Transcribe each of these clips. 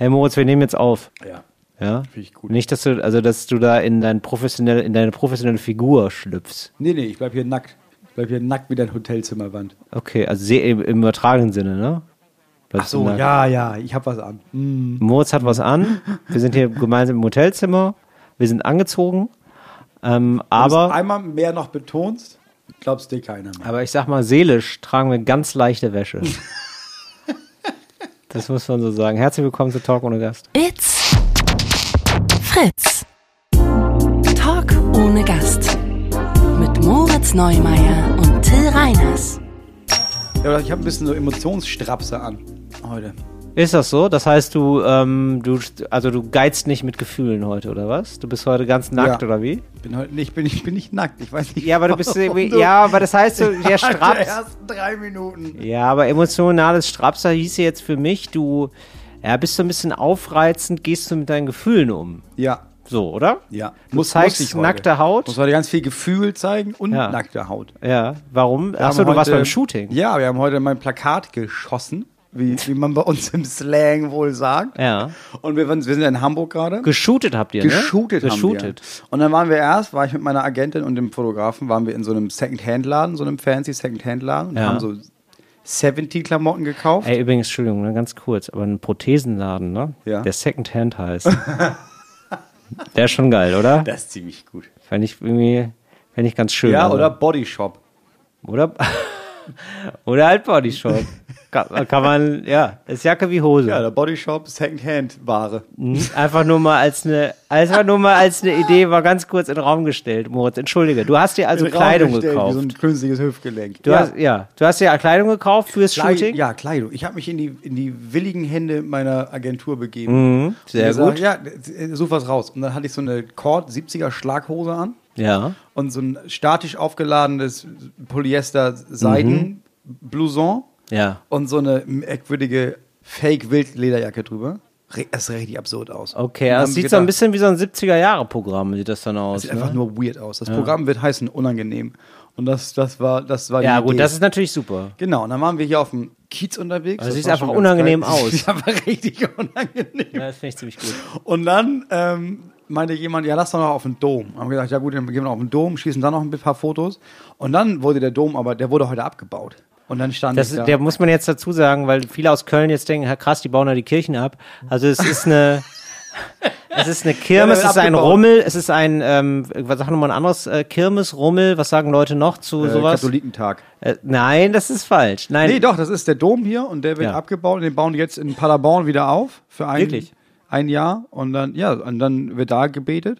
Hey Moritz, wir nehmen jetzt auf. Ja. Ja? Finde ich gut. Nicht, dass du, also dass du da in dein professionelle, in deine professionelle Figur schlüpfst. Nee, nee, ich bleib hier nackt. Ich bleib hier nackt wie dein Hotelzimmerwand. Okay, also im, im übertragenen Sinne, ne? Ach Bleibst so, du nackt. ja, ja, ich hab was an. Hm. Moritz hat was an. Wir sind hier gemeinsam im Hotelzimmer. Wir sind angezogen. Ähm, aber, einmal mehr noch betonst, glaubst dir keiner mehr. aber ich sag mal, seelisch tragen wir ganz leichte Wäsche. das muss man so sagen. Herzlich willkommen zu Talk ohne Gast. It's Fritz. Talk ohne Gast. Mit Moritz Neumeier und Till Reiners. Ja, ich habe ein bisschen so Emotionsstrapse an heute. Ist das so? Das heißt, du, ähm, du, also du geizt nicht mit Gefühlen heute, oder was? Du bist heute ganz nackt, Ja. oder wie? Ich bin heute nicht, bin ich bin nicht nackt. Ich weiß nicht. Ja, aber du bist irgendwie, ja, aber das heißt, so, der Der Straps. ersten drei Minuten. Ja, aber emotionales Strapser hieße jetzt für mich, du ja, bist so ein bisschen aufreizend, gehst du mit deinen Gefühlen um. Ja, So, oder? ja. Du zeigst ich heute. nackte Haut. Muss heute ganz viel Gefühl zeigen und Ja. nackte Haut. Ja, warum? Wir Achso, du warst heute- beim Shooting. Ja, wir haben heute mein Plakat geschossen, wie, wie man bei uns im Slang wohl sagt. Ja. Und wir, wir sind in Hamburg gerade. Geshootet habt ihr, ne? Geshootet haben Geshootet. wir. Und dann waren wir erst, war ich mit meiner Agentin und dem Fotografen, waren wir in so einem Second-Hand-Laden, so einem fancy Second-Hand-Laden und Ja. haben so 70-Klamotten gekauft. Ey, übrigens, Entschuldigung, ne, ganz kurz, aber ein Prothesenladen, ne? Ja. Der Secondhand heißt. Der ist schon geil, oder? Das ist ziemlich gut. Fände ich irgendwie, fände ich ganz schön. Ja, also. oder Body Shop. Oder, oder halt Bodyshop. Kann, kann man, ja, ist Jacke wie Hose. Ja, der Body Shop, Second-Hand-Ware. Mhm. Einfach nur mal als eine, einfach nur mal als eine Idee war ganz kurz in den Raum gestellt, Moritz. Entschuldige, du hast dir also In Kleidung gestellt, gekauft. Wie so ein künstliches Hüftgelenk. du hast, ja, du hast dir Kleidung gekauft fürs Kleid- Shooting. Ja, Kleidung. Ich habe mich in die, in die willigen Hände meiner Agentur begeben. Mhm, sehr gesagt, gut. Ja, such was raus. Und dann hatte ich so eine Cord 70er Schlaghose an Ja. und so ein statisch aufgeladenes Polyester Seiden Blouson Ja. und so eine merkwürdige Fake Wildlederjacke drüber. Das sah richtig absurd aus. Okay, das sieht wir so ein gedacht, bisschen wie so ein 70er-Jahre-Programm, sieht das dann aus. Sieht ne? einfach nur weird aus. Das Programm wird heißen unangenehm. Und das, das war, das war die ja, gut, Idee. das ist natürlich super. Genau, und dann waren wir hier auf dem Kiez unterwegs. Also Das sieht einfach unangenehm geil. aus. Sieht einfach richtig unangenehm. Ja, das finde ich ziemlich gut. Und dann ähm, meinte jemand, ja, lass doch noch auf den Dom. Haben wir gesagt, ja gut, dann gehen wir auf den Dom, schießen dann noch ein paar Fotos. Und dann wurde der Dom, aber der wurde heute abgebaut. Und dann stand Das, ich da. der muss man jetzt dazu sagen, weil viele aus Köln jetzt denken, "Ha, krass, die bauen da die Kirchen ab. Also es ist eine, es ist eine Kirmes, Ja, es ist ein abgebaut. Rummel, es ist ein, ähm, was sagen wir mal ein anderes äh, Kirmes, Rummel, was sagen Leute noch zu äh, sowas? Katholikentag. Äh, nein, das ist falsch. Nein, Nee, doch, das ist der Dom hier und der wird Ja. abgebaut und den bauen die jetzt in Paderborn wieder auf für ein, Wirklich? ein Jahr. Und dann, ja, und dann wird da gebetet.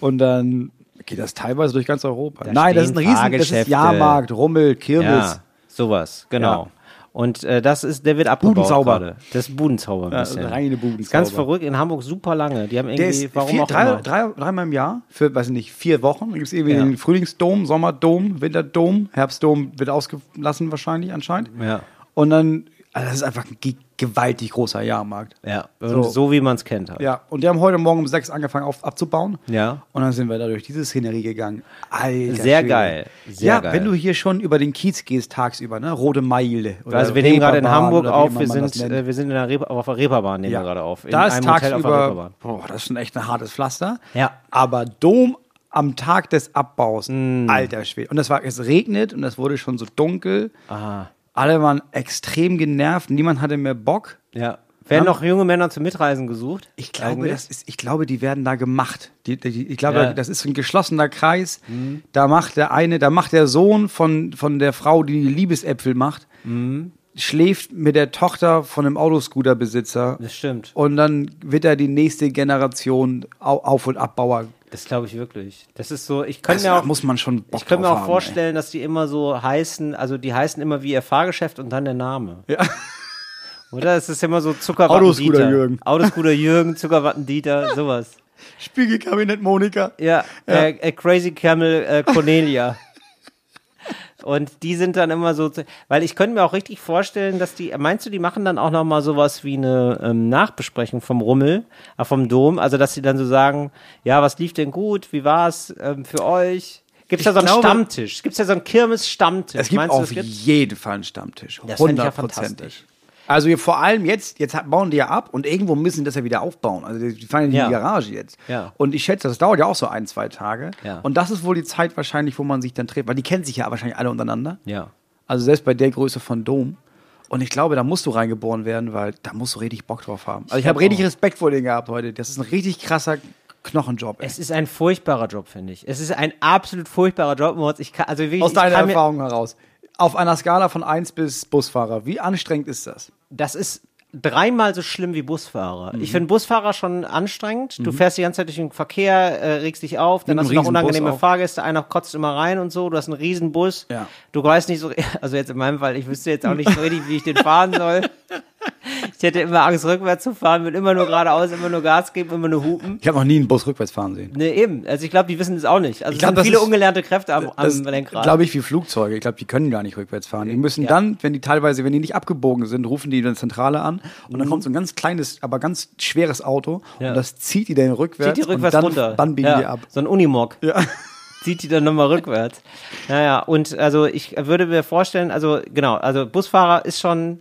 Und dann geht das teilweise durch ganz Europa. Da Nein, das ist ein riesen, das ist. Jahrmarkt, Rummel, Kirmes. ja, sowas, genau. Ja. Und äh, das ist, der wird abgebaut Budenzauber. gerade. Das ist Budenzauber ein Ja, bisschen. reine Ist Budenzauber. ganz verrückt, in Hamburg super lange. Die haben Der irgendwie, ist warum vier, auch drei, immer. drei, dreimal im Jahr für, weiß ich nicht, vier Wochen. Da gibt es irgendwie Ja. den Frühlingsdom, Sommerdom, Winterdom, Herbstdom wird ausgelassen wahrscheinlich anscheinend. Ja. Und dann, also das ist einfach ein ge- gewaltig großer Jahrmarkt. Ja, So. so, wie man es kennt halt. Ja, und die haben heute Morgen um sechs angefangen auf, abzubauen. Ja. Und dann sind wir da durch diese Szenerie gegangen. Alter Sehr Schwede. geil, sehr ja, geil. wenn du hier schon über den Kiez gehst tagsüber, ne? Rote Meile. Also wir nehmen gerade in Hamburg auf, wir sind, äh, wir sind in der Reeper, auf der Reeperbahn nehmen wir gerade auf. In da ist einem Hotel auf der tagsüber, boah, das ist schon echt ein hartes Pflaster. Ja. Aber Dom am Tag des Abbaus, Mm. alter Schwede. Und das war, es regnet und es wurde schon so dunkel. Aha. Alle waren extrem genervt, niemand hatte mehr Bock. Ja. Werden Ja. noch junge Männer zum Mitreisen gesucht? Ich glaube, Eigentlich? das ist, ich glaube, die werden da gemacht. Die, die, ich glaube, Ja. das ist ein geschlossener Kreis. Da macht der eine, da macht der Sohn von, von der Frau, die die Liebesäpfel macht, schläft mit der Tochter von einem Autoscooterbesitzer. Das stimmt. Und dann wird er die nächste Generation Au- Auf- und Abbauer. Das glaube ich wirklich. Das ist so, ich könnte Das mir auch, muss man schon Bock ich könnte mir auch haben, vorstellen, dass die immer so heißen, also die heißen immer wie ihr Fahrgeschäft und dann der Name. Ja. Oder? Es ist immer so Zuckerwatten Autoscooter Dieter. Jürgen. Autoscooter Jürgen, Zuckerwatten Dieter, sowas. Spiegelkabinett Monika. Ja, Äh, äh, Crazy Camel äh, Cornelia. Und die sind dann immer so, weil ich könnte mir auch richtig vorstellen, dass die, meinst du, die machen dann auch noch mal sowas wie eine ähm, Nachbesprechung vom Rummel, äh, vom Dom, also dass sie dann so sagen, ja, was lief denn gut, wie war's ähm, für euch? Gibt's da Ich so einen glaube- Stammtisch? Gibt's da so einen Kirmes-Stammtisch? Es gibt Meinst du, auf gibt's? jeden Fall einen Stammtisch. Das fänd ich ja Hundertprozentig. fantastisch. Also hier vor allem jetzt, jetzt bauen die ja ab und irgendwo müssen die das ja wieder aufbauen. Also die fahren ja in die. Garage jetzt. Ja. Und ich schätze, das dauert ja auch so ein, zwei Tage. Ja. Und das ist wohl die Zeit wahrscheinlich, wo man sich dann trifft. Weil die kennen sich ja wahrscheinlich alle untereinander. Ja. Also selbst bei der Größe von Dom. Und ich glaube, da musst du reingeboren werden, weil da musst du richtig Bock drauf haben. Also ich habe richtig. Respekt vor denen gehabt heute. Das ist ein richtig krasser Knochenjob. Ey. Es ist ein furchtbarer Job, finde ich. Es ist ein absolut furchtbarer Job, kann, also wirklich, Aus deiner Erfahrung heraus. Auf einer Skala von 1 bis Busfahrer, wie anstrengend ist das? Das ist dreimal so schlimm wie Busfahrer. Mhm. Ich finde Busfahrer schon anstrengend. Du fährst die ganze Zeit durch den Verkehr, äh, regst dich auf, dann hast du noch unangenehme. Fahrgäste, einer kotzt immer rein und so. Du hast einen riesen Bus. Ja. Du weißt nicht so, also jetzt in meinem Fall, ich wüsste jetzt auch nicht so richtig, wie ich den fahren soll. Ich hätte immer Angst, rückwärts zu fahren, will immer nur geradeaus, immer nur Gas geben, immer nur hupen. Ich habe noch nie einen Bus rückwärts fahren sehen. Nee, eben. Also ich glaube, die wissen es auch nicht. Also es glaub, sind das viele ist- ungelernte Kräfte am, Das am Lenkrad. glaube ich wie Flugzeuge. Ich glaube, die können gar nicht rückwärts fahren. Die müssen Ja. dann, wenn die teilweise, wenn die nicht abgebogen sind, rufen die dann Zentrale an und Mhm. dann kommt so ein ganz kleines, aber ganz schweres Auto Ja. und das zieht die dann rückwärts, Zieht die rückwärts und dann, runter. dann biegen ja, die ab. So ein Unimog. Ja. Zieht die dann nochmal rückwärts. Naja, und also ich würde mir vorstellen, also genau, also Busfahrer ist schon,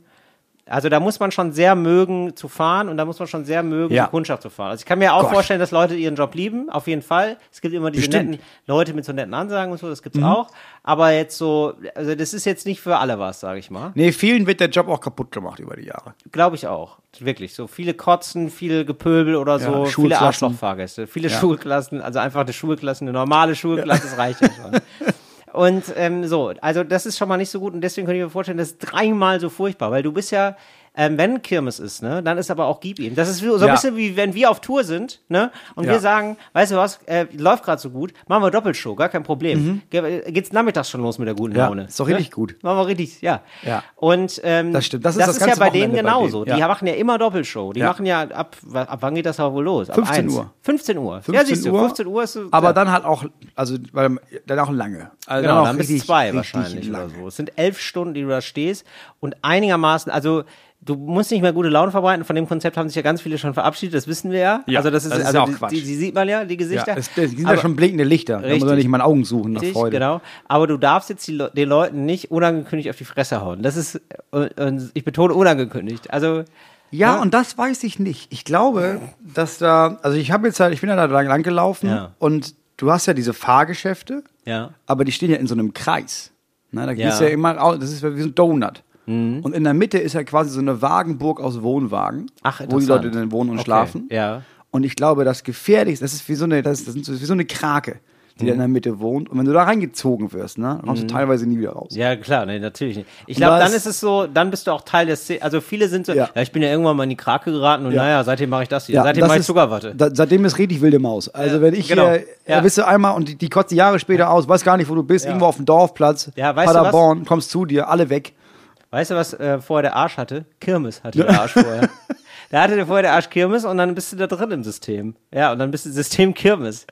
also da muss man schon sehr mögen zu fahren und da muss man schon sehr mögen, Ja. die Kundschaft zu fahren. Also ich kann mir auch Gott. vorstellen, dass Leute ihren Job lieben, auf jeden Fall. Es gibt immer diese Bestimmt. Mhm. netten Leute mit so netten Ansagen und so, das gibt's auch. Aber jetzt so, also das ist jetzt nicht für alle was, sage ich mal. Nee, vielen wird der Job auch kaputt gemacht über die Jahre. Glaube ich auch. Wirklich. So viele Kotzen, viel Gepöbel oder so, viele Schulklassen. Arschlochfahrgäste, viele Schulklassen, also einfach eine Schulklasse, eine normale Schulklasse, das reicht ja schon. Und ähm, so, also das ist schon mal nicht so gut und deswegen könnte ich mir vorstellen, das ist dreimal so furchtbar, weil du bist ja, ähm, wenn Kirmes ist, ne, dann ist aber auch gib ihm. Das ist so ein Ja. bisschen wie wenn wir auf Tour sind, ne, und Ja. wir sagen, weißt du was, äh, läuft gerade so gut, machen wir Doppelshow, gar kein Problem. Ge Geht's nachmittags schon los mit der guten Mhm. Ja, Laune. ist doch richtig ne? gut. Machen wir richtig, ja. Ja. Und ähm, Das stimmt. Das ist das das ist ja bei denen Wochenende bei genauso. denen, Die ja. machen ja immer Doppelshow. Die Ja. machen ja ab, ab wann geht das aber wohl los? Ab 15 1. Uhr. 15 Uhr. ja, 15 siehst du, Uhr, 15 Uhr ist so, Aber ja. dann halt auch, also weil, dann auch lange. Also Genau, auch dann bis zwei wahrscheinlich lang. oder so. Es sind elf Stunden, die du da stehst und einigermaßen, also du musst nicht mehr gute Laune verbreiten. Von dem Konzept haben sich ja ganz viele schon verabschiedet, das wissen wir ja. Ja, also das ist, das ist also ja auch die, Quatsch. die, die sieht man ja, die Ja, Gesichter. es, das sind Aber- ja schon blinkende Lichter. Da muss Richtig. man nicht mal in Augen suchen nach Richtig, Freude. genau. Aber du darfst jetzt die, den Leuten nicht unangekündigt auf die Fresse hauen. Das ist, und ich betone unangekündigt. Also, Ja, und das weiß ich nicht. Ich glaube, dass da, also ich habe jetzt halt, ich bin ja da lang, lang gelaufen Ja. und du hast ja diese Fahrgeschäfte, ja. aber die stehen ja in so einem Kreis. Na, da Ja. Gehst ja immer, au- das ist wie so ein Donut. Und in der Mitte ist ja quasi so eine Wagenburg aus Wohnwagen, Ach, wo die. Leute dann wohnen und Okay, schlafen. ja. Und ich glaube, das Gefährlichste, das ist wie so eine, das, ist, das ist wie so eine Krake, die da in der Mitte wohnt. Und wenn du da reingezogen wirst, ne, dann kommst du teilweise nie wieder raus. Mhm. Ja, klar, nee, natürlich nicht. Ich glaube, da dann ist- es so, dann bist du auch Teil der Szene. Also viele sind so, ja. Ja. ich bin ja irgendwann mal in die Krake geraten und Ja. naja, seitdem mache ich das hier. Ja, seitdem mache ich Zuckerwatte. Da, seitdem ist richtig wilde Maus. Also wenn ich genau. hier, Ja. bist du einmal und die, die kotzt Jahre später aus, weiß gar nicht, wo du bist, irgendwo auf dem Dorfplatz, Ja, weißt? Paderborn, kommst zu dir, alle weg. Weißt du, was äh, vorher der Arsch hatte? Kirmes hatte der Arsch vorher. Da hatte der vorher der Arsch Kirmes und dann bist du da drin im System. Ja, und dann bist du System Kirmes.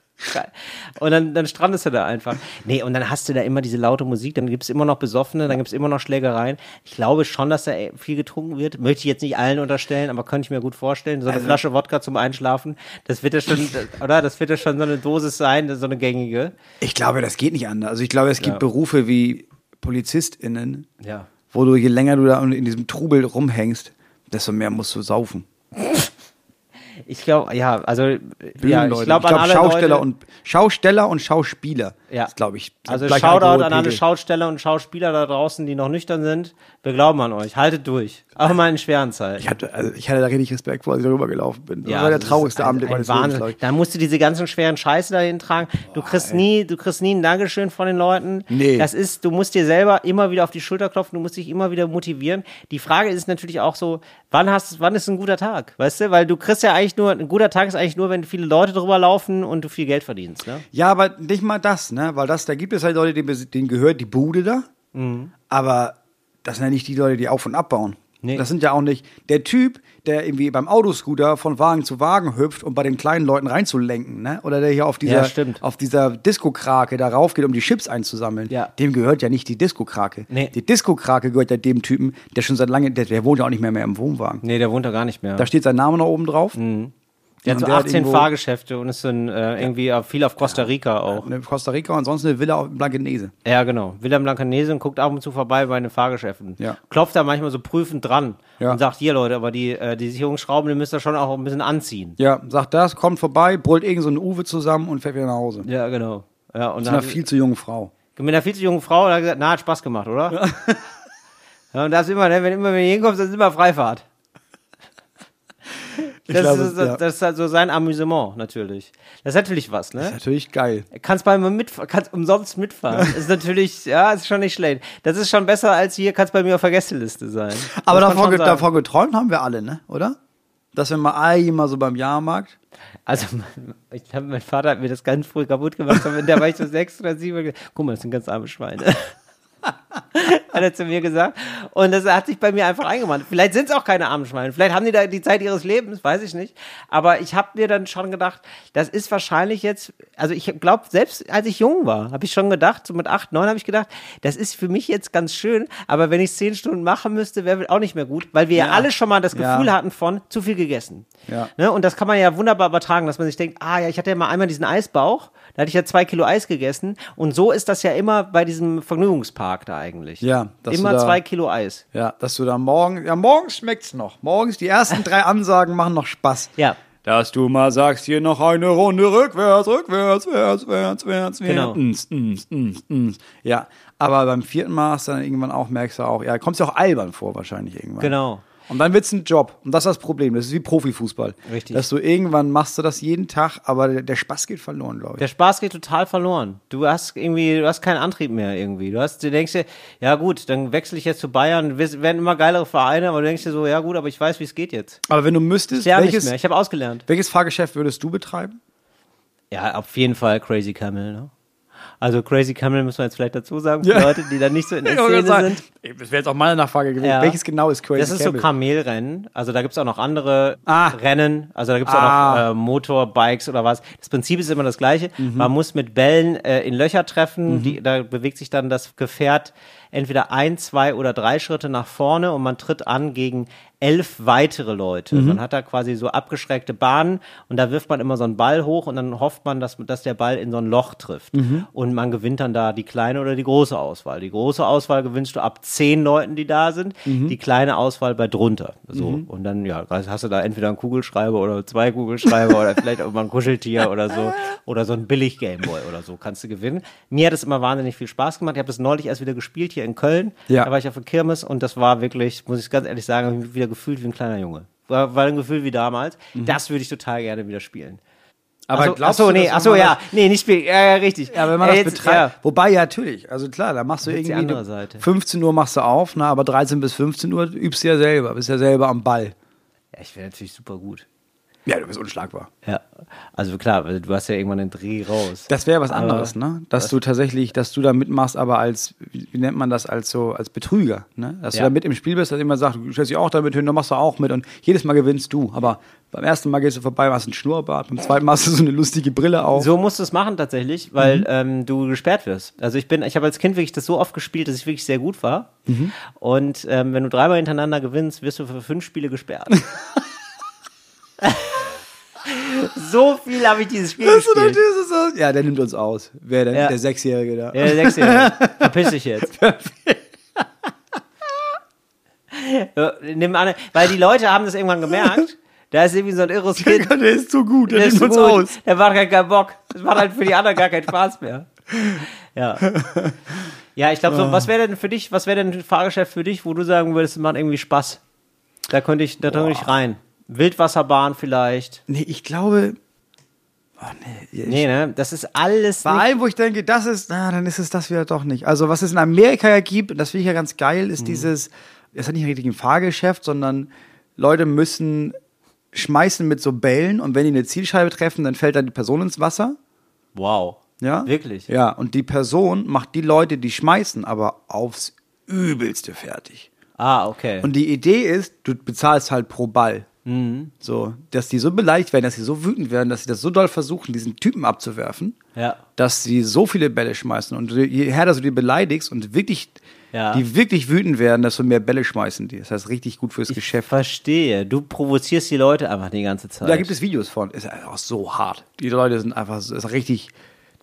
Und dann, dann strandest du da einfach. Nee, und dann hast du da immer diese laute Musik, dann gibt's immer noch Besoffene, dann gibt's immer noch Schlägereien. Ich glaube schon, dass da viel getrunken wird. Möchte ich jetzt nicht allen unterstellen, aber könnte ich mir gut vorstellen. So eine Flasche Wodka zum Einschlafen, das wird ja schon, oder? Das wird ja schon so eine Dosis sein, so eine gängige. Ich glaube, das geht nicht anders. Also ich glaube, es gibt Ja. Berufe wie PolizistInnen, Ja. Wo du je länger du da in diesem Trubel rumhängst, desto mehr musst du saufen. Ich glaube, ja, also, ja, ich glaube alle Schausteller Leute, und Schausteller und Schauspieler. Ja. Das glaube ich. Also Shoutout an alle. Schausteller und Schauspieler da draußen, die noch nüchtern sind. Wir glauben an euch. Haltet durch. Auch mal in schweren Zeiten. Ich hatte, also ich hatte da richtig Respekt vor, als ich darüber gelaufen bin. Das Ja, war der traurigste ist ein, Abend ein meines Lebens, Wahnsinn. ich. Da musst du diese ganzen schweren Scheiße dahin tragen. Du kriegst nie, du kriegst nie ein Dankeschön von den Leuten. Nee. Das ist, du musst dir selber immer wieder auf die Schulter klopfen. Du musst dich immer wieder motivieren. Die Frage ist natürlich auch so, wann hast, wann ist ein guter Tag? Weißt du? Weil du kriegst ja eigentlich nur, ein guter Tag ist eigentlich nur, wenn viele Leute drüber laufen und du viel Geld verdienst, ne? Ja, aber nicht mal das, ne? Weil das, da gibt es halt Leute, denen, denen gehört die Bude da. Mhm. Aber das sind ja nicht die Leute, die auf und abbauen. Nee. Das sind ja auch nicht der Typ, der irgendwie beim Autoscooter von Wagen zu Wagen hüpft, um bei den kleinen Leuten reinzulenken, ne? Oder der hier auf dieser, Ja, auf dieser Disco-Krake da raufgeht, um die Chips einzusammeln. Ja. Dem gehört ja nicht die Disco-Krake. Nee. Die Disco-Krake gehört ja dem Typen, der schon seit langem, der, der wohnt ja auch nicht mehr, mehr im Wohnwagen. Nee, der wohnt da gar nicht mehr. Da steht sein Name noch oben drauf. Mhm. Der hat so der hat 18 irgendwo- Fahrgeschäfte und ist dann äh, irgendwie auch viel auf Costa Rica auch. Eine Costa Rica und sonst eine Villa auf Blankenese. Ja, genau. Wilhelm Blancanese und guckt ab und zu vorbei bei den Fahrgeschäften. Ja. Klopft da manchmal so prüfend dran Ja. und sagt, hier Leute, aber die, äh, die Sicherungsschrauben, die müsst ihr schon auch ein bisschen anziehen. Ja, sagt das, kommt vorbei, brüllt irgend so eine Uwe zusammen und fährt wieder nach Hause. Ja, genau. Ja, und Zu einer dann viel zu jungen Frau. mit einer viel zu jungen Frau, da hat gesagt, na, hat Spaß gemacht, oder? Ja, und das ist immer, ne, wenn immer wenn ihr hinkommst, das ist immer Freifahrt. Das, glaube, ist, ja. das ist halt so sein Amüsement, natürlich. Das ist natürlich was, ne? Natürlich geil. Kannst bei mir mitfahren, kannst umsonst mitfahren. ist natürlich, ja, ist schon nicht schlecht. Das ist schon besser als hier, kannst bei mir auf der Gästeliste sein. Aber davor, davor geträumt haben wir alle, ne? Oder? Dass wir mal einmal so beim Jahrmarkt. Also, ich hab, mein Vater hat mir das ganz früh kaputt gemacht. aber Da war ich so sechs oder sieben. Guck mal, das sind ganz arme Schweine. hat er zu mir gesagt. Und das hat sich bei mir einfach eingemahnt. Vielleicht sind es auch keine armen Schweine. Vielleicht haben die da die Zeit ihres Lebens, weiß ich nicht. Aber ich habe mir dann schon gedacht, das ist wahrscheinlich jetzt, also ich glaube, selbst als ich jung war, habe ich schon gedacht, so mit acht, neun habe ich gedacht, das ist für mich jetzt ganz schön, aber wenn ich zehn Stunden machen müsste, wäre auch nicht mehr gut, weil wir ja, Ja. alle schon mal das Ja. Gefühl hatten von zu viel gegessen. Ja. Ne? Und das kann man ja wunderbar übertragen, dass man sich denkt, ah ja, ich hatte ja mal einmal diesen Eisbauch, da hatte ich ja zwei Kilo Eis gegessen. Und so ist das ja immer bei diesem Vergnügungspark da eigentlich. Ja, Immer da- zwei Kilo Eis. Ja, dass du da morgen, ja, morgens schmeckt's noch. Morgens, die ersten drei Ansagen machen noch Spaß. Ja. Dass du mal sagst, hier noch eine Runde rückwärts, rückwärts, wärts, wärts, wärts, Genau. wärts. Ns, ns, ns, ns. Ja, aber beim vierten Mal hast du dann irgendwann auch, merkst du auch, ja, kommst du auch albern vor wahrscheinlich irgendwann. Genau. Und dann wird's ein Job. Und das ist das Problem. Das ist wie Profifußball. Richtig. Dass du irgendwann machst du das jeden Tag, aber der, der Spaß geht verloren, glaube ich. Der Spaß geht total verloren. Du hast irgendwie, du hast keinen Antrieb mehr irgendwie. Du hast, du denkst dir, ja gut, dann wechsle ich jetzt zu Bayern, wir werden immer geilere Vereine, aber du denkst dir so, ja gut, aber ich weiß, wie es geht jetzt. aber wenn du müsstest, Ich lerne nicht welches, mehr, ich habe ausgelernt. welches Fahrgeschäft würdest du betreiben? Ja, auf jeden Fall Crazy Camel, ne? Also Crazy Camel müssen wir jetzt vielleicht dazu sagen, für Ja. Leute, die da nicht so in der Ich Szene sagen, sind. Das wäre jetzt auch meine Nachfrage gewesen. Ja. Welches genau ist Crazy Das ist so Camel? Kamelrennen. Also da gibt's auch noch andere Ah. Rennen. Also da gibt's auch Ah. noch äh, Motorbikes oder was. Das Prinzip ist immer das gleiche. Man muss mit Bällen äh, in Löcher treffen. Die, da bewegt sich dann das Gefährt entweder ein, zwei oder drei Schritte nach vorne und man tritt an gegen elf weitere Leute. Man hat da quasi so abgeschrägte Bahnen und da wirft man immer so einen Ball hoch und dann hofft man, dass, dass der Ball in so ein Loch trifft. Und man gewinnt dann da die kleine oder die große Auswahl. Die große Auswahl gewinnst du ab zehn Leuten, die da sind, die kleine Auswahl bei drunter. So. Und dann, ja, hast du da entweder einen Kugelschreiber oder zwei Kugelschreiber oder vielleicht auch mal ein Kuscheltier oder so. Oder so ein billig Gameboy oder so kannst du gewinnen. Mir hat es immer wahnsinnig viel Spaß gemacht. Ich habe das neulich erst wieder gespielt hier in Köln. Ja. Da war ich auf der Kirmes und das war wirklich, muss ich ganz ehrlich sagen, wieder gefühlt wie ein kleiner Junge. War, war ein Gefühl wie damals. Das würde ich total gerne wieder spielen. Mhm. Aber Achso, glaubst achso, du, nee, achso, ja, nee, nicht spielen, ja, ja, richtig. Ja, wenn man Äh, das betreibt. ja. Wobei, ja, natürlich. Also klar, da machst du Jetzt die irgendwie. andere Seite. 15 Uhr machst du auf, na, aber 13 bis 15 Uhr übst du ja selber. Bist ja selber am Ball. Ja, ich wäre natürlich super gut. Ja, du bist unschlagbar. Ja, also klar, du hast ja irgendwann den Dreh raus. Das wäre was Aber- anderes, ne? Dass du tatsächlich, dass du da mitmachst, aber als, wie, nennt man das, als so, als Betrüger, ne? Dass Ja. du da mit im Spiel bist, dass jemand sagt, du stellst dich auch damit hin, dann machst du auch mit und jedes Mal gewinnst du. Aber beim ersten Mal gehst du vorbei, hast einen Schnurrbart, beim zweiten Mal hast du so eine lustige Brille auf. So musst du es machen tatsächlich, weil ähm, du gesperrt wirst. Also ich bin, ich habe als Kind wirklich das so oft gespielt, dass ich wirklich sehr gut war. Und ähm, wenn du dreimal hintereinander gewinnst, wirst du für fünf Spiele gesperrt. so viel habe ich dieses Spiel gespielt. das ist so- Ja, der nimmt uns aus. Wer denn? Ja. Der Sechsjährige da. Ja, der Sechsjährige. Verpiss dich jetzt. Ja, Nimm an, weil die Leute haben das irgendwann gemerkt. Da ist irgendwie so ein irres Kind. Der ist so gut, der Der nimmt uns gut. aus. Der macht halt keinen Bock. Das macht halt für die anderen gar keinen Spaß mehr. Ja. Ja, ich glaube, so, was wäre denn für dich, was wäre denn ein Fahrgeschäft für dich, wo du sagen würdest, es macht irgendwie Spaß? Da könnte ich, da könnte ich rein. Wildwasserbahn vielleicht. Nee, ich glaube. Oh, nee, ich, Nee, ne? Das ist alles Bei nicht. allem, wo ich denke, das ist, na, dann ist es das wieder doch nicht. Also, was es in Amerika ja gibt, und das finde ich ja ganz geil, Mhm. ist dieses, das ist ja nicht richtig ein Fahrgeschäft, sondern Leute müssen schmeißen mit so Bällen und wenn die eine Zielscheibe treffen, dann fällt dann die Person ins Wasser. Wow. Ja? Wirklich? Ja, und die Person macht die Leute, die schmeißen, aber aufs Übelste fertig. Ah, okay. Und die Idee ist, du bezahlst halt pro Ball. Mhm. So, dass die so beleidigt werden, dass sie so wütend werden, dass sie das so doll versuchen, diesen Typen abzuwerfen, ja. dass sie so viele Bälle schmeißen. Und je härter du die beleidigst und wirklich Ja. die wirklich wütend werden, dass du mehr Bälle schmeißen. Die- Das heißt, richtig gut fürs Geschäft. Verstehe. Du provozierst die Leute einfach die ganze Zeit. Da gibt es Videos von. Ist einfach so hart. Die Leute sind einfach, so- ist richtig,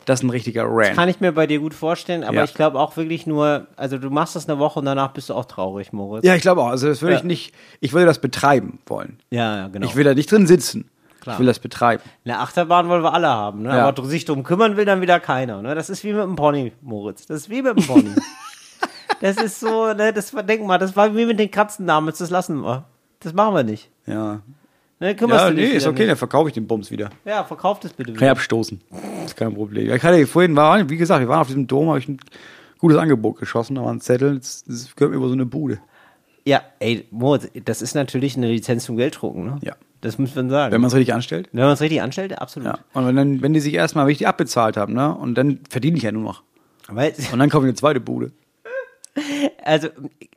das ist ein richtiger Rant. Kann ich mir bei dir gut vorstellen, aber Ja. ich glaube auch wirklich nur, also du machst das eine Woche und danach bist du auch traurig, Moritz. Ja, ich glaube auch. Also das würde Ja. ich nicht, ich würde das betreiben wollen. ja, ja, genau. Ich will da nicht drin sitzen. Klar. Ich will das betreiben. Eine Achterbahn wollen wir alle haben, ne? Aber sich drum kümmern will dann wieder keiner. Ne? Das ist wie mit dem Pony, Moritz. Das ist wie mit dem Pony. das ist so, ne, das war, denk mal, das war wie mit den Katzen damals, das lassen wir. Das machen wir nicht. Ja. Ne, Ja, nee, ist wieder okay, nicht. dann verkaufe ich den Bums wieder. Ja, verkauft es bitte Kann ich wieder. abstoßen. ist kein Problem. Ich hatte vorhin, war, wie gesagt, wir waren auf diesem Dom, habe ich ein gutes Angebot geschossen, da war ein Zettel, das, das gehört mir über so eine Bude. Ja, ey, Moritz, das ist natürlich eine Lizenz zum Gelddrucken, ne? Ja. Das muss man sagen. Wenn man es richtig anstellt. Wenn man es richtig anstellt, absolut. Ja. Und wenn, dann, wenn die sich erstmal richtig abbezahlt haben, ne? Und dann verdiene ich ja nur noch. Weil, Und dann kaufe ich eine zweite Bude. Also,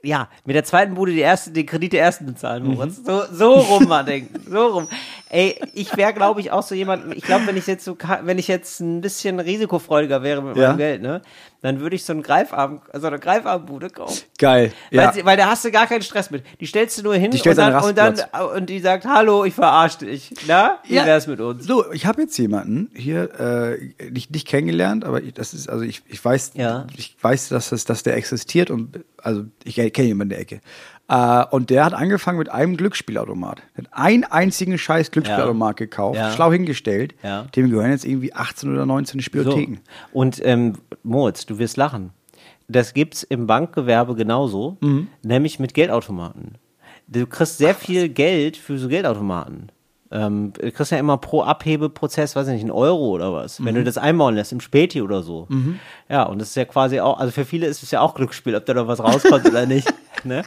ja, mit der zweiten Bude die erste, den Kredit der ersten bezahlen, Moritz. So, so rum mal denken. So rum. Ey, ich wäre, glaube ich, auch so jemand, ich glaube, wenn ich jetzt so, wenn ich jetzt ein bisschen risikofreudiger wäre mit Ja. meinem Geld, ne, dann würde ich so einen Greifarm, so eine Greifarmbude kaufen. Geil. Ja. Weil, weil da hast du gar keinen Stress mit. Die stellst du nur hin und, dann, und dann Rastplatz. und die sagt, hallo, ich verarsche dich. Na, wie Ja. wär's mit uns? So, ich habe jetzt jemanden hier äh, nicht, nicht kennengelernt, aber ich, das ist also ich, ich weiß Ja. ich weiß, dass das dass der existiert und also ich kenne jemanden in der Ecke. Äh, und der hat angefangen mit einem Glücksspielautomat. Der hat einen einzigen scheiß Glücksspielautomat gekauft, Ja. schlau hingestellt. Ja. Dem gehören jetzt irgendwie 18 oder 19 So. Spielotheken. Und ähm, Moritz, du wirst lachen. Das gibt's im Bankgewerbe genauso, Mhm. nämlich mit Geldautomaten. Du kriegst sehr viel Geld für so Geldautomaten. Ähm, du kriegst ja immer pro Abhebeprozess, weiß ich nicht, einen Euro oder was, wenn Mhm. du das einbauen lässt im Späti oder so. Ja, und das ist ja quasi auch, also für viele ist es ja auch Glücksspiel, ob da noch was rauskommt oder nicht. Ne?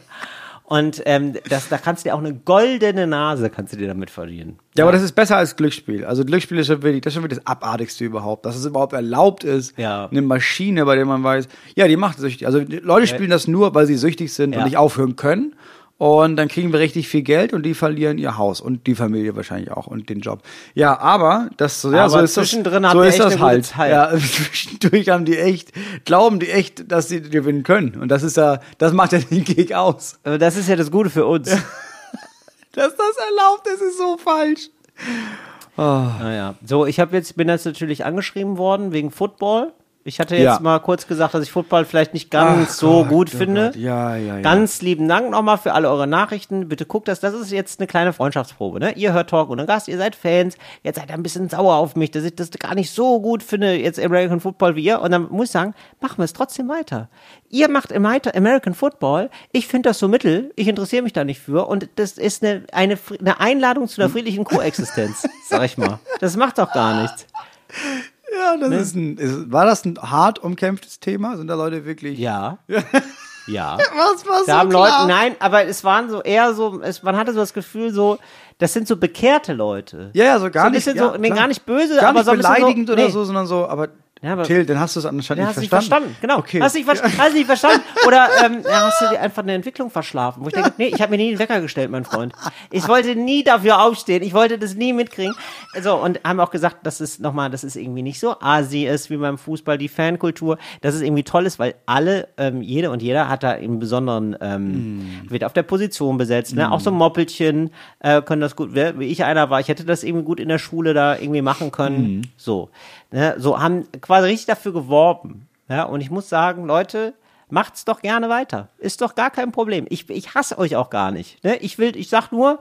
Und ähm, das, da kannst du dir auch eine goldene Nase kannst du dir damit verdienen. Ja, aber das ist besser als Glücksspiel. Also Glücksspiel ist schon wirklich, das ist schon wirklich das Abartigste überhaupt. Dass es überhaupt erlaubt ist, Ja. eine Maschine, bei der man weiß, ja, die macht süchtig. Also Leute spielen das nur, weil sie süchtig sind Ja. und nicht aufhören können. Und dann kriegen wir richtig viel Geld und die verlieren ihr Haus und die Familie wahrscheinlich auch und den Job. Ja, aber das ja, Aber so ist das. zwischendrin so habt ihr ist das halt. Zeit. Ja, zwischendurch haben die echt, glauben die echt, dass sie gewinnen können. Und das ist ja, das macht ja den Gig aus. Aber Das ist ja das Gute für uns. Dass das erlaubt ist, ist so falsch. Naja, so, ich habe jetzt, bin jetzt natürlich angeschrieben worden wegen Football. Ich hatte jetzt Ja. mal kurz gesagt, dass ich Football vielleicht nicht ganz Ach so gut oh finde. Gott. Ja, ja, ja. Ganz lieben Dank nochmal für alle eure Nachrichten. Bitte guckt das. Das ist jetzt eine kleine Freundschaftsprobe. Ne? Ihr hört Talk und Gast, ihr seid Fans. Jetzt seid ihr ein bisschen sauer auf mich, dass ich das gar nicht so gut finde, jetzt American Football wie ihr. Und dann muss ich sagen, machen wir es trotzdem weiter. Ihr macht American Football. Ich finde das so mittel. Ich interessiere mich da nicht für. Und das ist eine, eine, eine Einladung zu einer friedlichen Koexistenz, sag ich mal. Das macht doch gar nichts. Ja, das ist ein. Ist, war das ein hart umkämpftes Thema? Sind da Leute wirklich. Ja. Ja. Was war Da haben Leute, nein, aber es waren so eher so, es, man hatte so das Gefühl, so, das sind so bekehrte Leute. Ja, ja, so gar So nicht. ja, so- nee, klar. gar nicht böse, gar aber nicht so bisschen so- beleidigend oder nee. so, sondern so, aber. Ja, aber- Till, dann hast du es anscheinend Ja, nicht hast du nicht verstanden. verstanden, genau. Okay. Hast du nicht, ver- hast du nicht verstanden? Oder ähm, ja, hast du dir einfach eine Entwicklung verschlafen? Wo ich denke, nee, ich habe mir nie den Wecker gestellt, mein Freund. Ich wollte nie dafür aufstehen. Ich wollte das nie mitkriegen. So, und haben auch gesagt, dass es nochmal, dass es irgendwie nicht so Asi ist wie beim Fußball, die Fankultur, dass es irgendwie toll ist, weil alle, ähm, jede und jeder hat da im Besonderen, ähm, wird auf der Position besetzt. Ne? Auch so Moppelchen äh, können das gut, wie ich einer war, ich hätte das irgendwie gut in der Schule da irgendwie machen können. So. Ne? So haben quasi richtig dafür geworben. Ja, und ich muss sagen, Leute, macht's doch gerne weiter. Ist doch gar kein Problem. Ich, ich hasse euch auch gar nicht. Ne? Ich will, ich sag nur,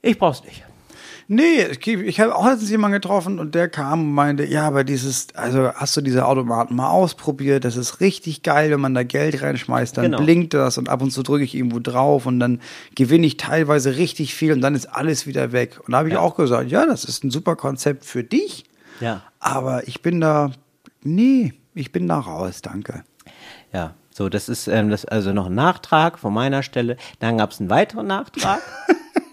ich brauch's nicht. Nee, ich, ich habe auch letztens jemanden getroffen und der kam und meinte, ja, aber dieses, also hast du diese Automaten mal ausprobiert? Das ist richtig geil, wenn man da Geld reinschmeißt, dann Genau. blinkt das und ab und zu drücke ich irgendwo drauf und dann gewinne ich teilweise richtig viel und dann ist alles wieder weg. Und da habe ich auch gesagt, ja, das ist ein super Konzept für dich, Ja. aber ich bin da, nee, ich bin da raus, danke. Ja. So, das ist ähm, das, also noch ein Nachtrag von meiner Stelle. Dann gab's einen weiteren Nachtrag.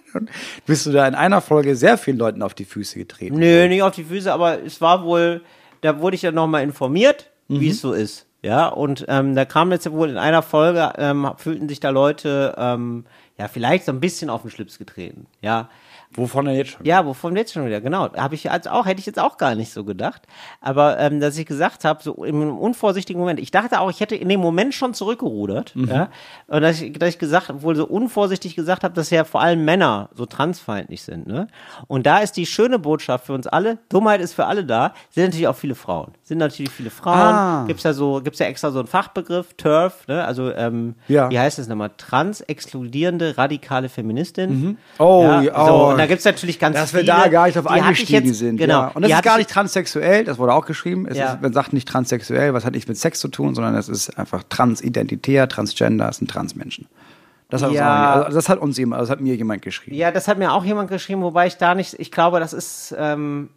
Bist du da in einer Folge sehr vielen Leuten auf die Füße getreten? Nö, nicht auf die Füße, aber es war wohl, da wurde ich ja nochmal informiert, wie es so ist. Ja, und ähm, da kam jetzt wohl in einer Folge, ähm, fühlten sich da Leute, ähm, ja, vielleicht so ein bisschen auf den Schlips getreten. Ja, Wovon er jetzt schon? Ja, wovon jetzt schon wieder, genau. Habe ich als auch, hätte ich jetzt auch gar nicht so gedacht. Aber ähm, dass ich gesagt habe, so im unvorsichtigen Moment, ich dachte auch, ich hätte in dem Moment schon zurückgerudert. Mhm. Ja? Und dass ich, dass ich gesagt, wohl so unvorsichtig gesagt habe, dass ja vor allem Männer so transfeindlich sind. Ne? Und da ist die schöne Botschaft für uns alle, Dummheit ist für alle da, sind natürlich auch viele Frauen. Sind natürlich viele Frauen. Ah. Gibt's ja so, gibt's ja extra so einen Fachbegriff, TERF, ne? Also ähm, Ja. wie heißt es nochmal? Trans-exkludierende radikale Feministin. Oh, ja, ja, so, oh. Da gibt's natürlich ganz Dass wir viele. da gar nicht ich eingestiegen jetzt, sind. Genau. Ja. Und das ist gar ich- nicht transsexuell, das wurde auch geschrieben. Es Ja. ist, man sagt nicht transsexuell, was hat nichts mit Sex zu tun, sondern es ist einfach transidentitär, transgender, es sind Transmenschen. Das hat, Ja. also das hat uns jemand, das hat mir jemand geschrieben. Ja, das hat mir auch jemand geschrieben, wobei ich da nicht, ich glaube, das ist, ähm,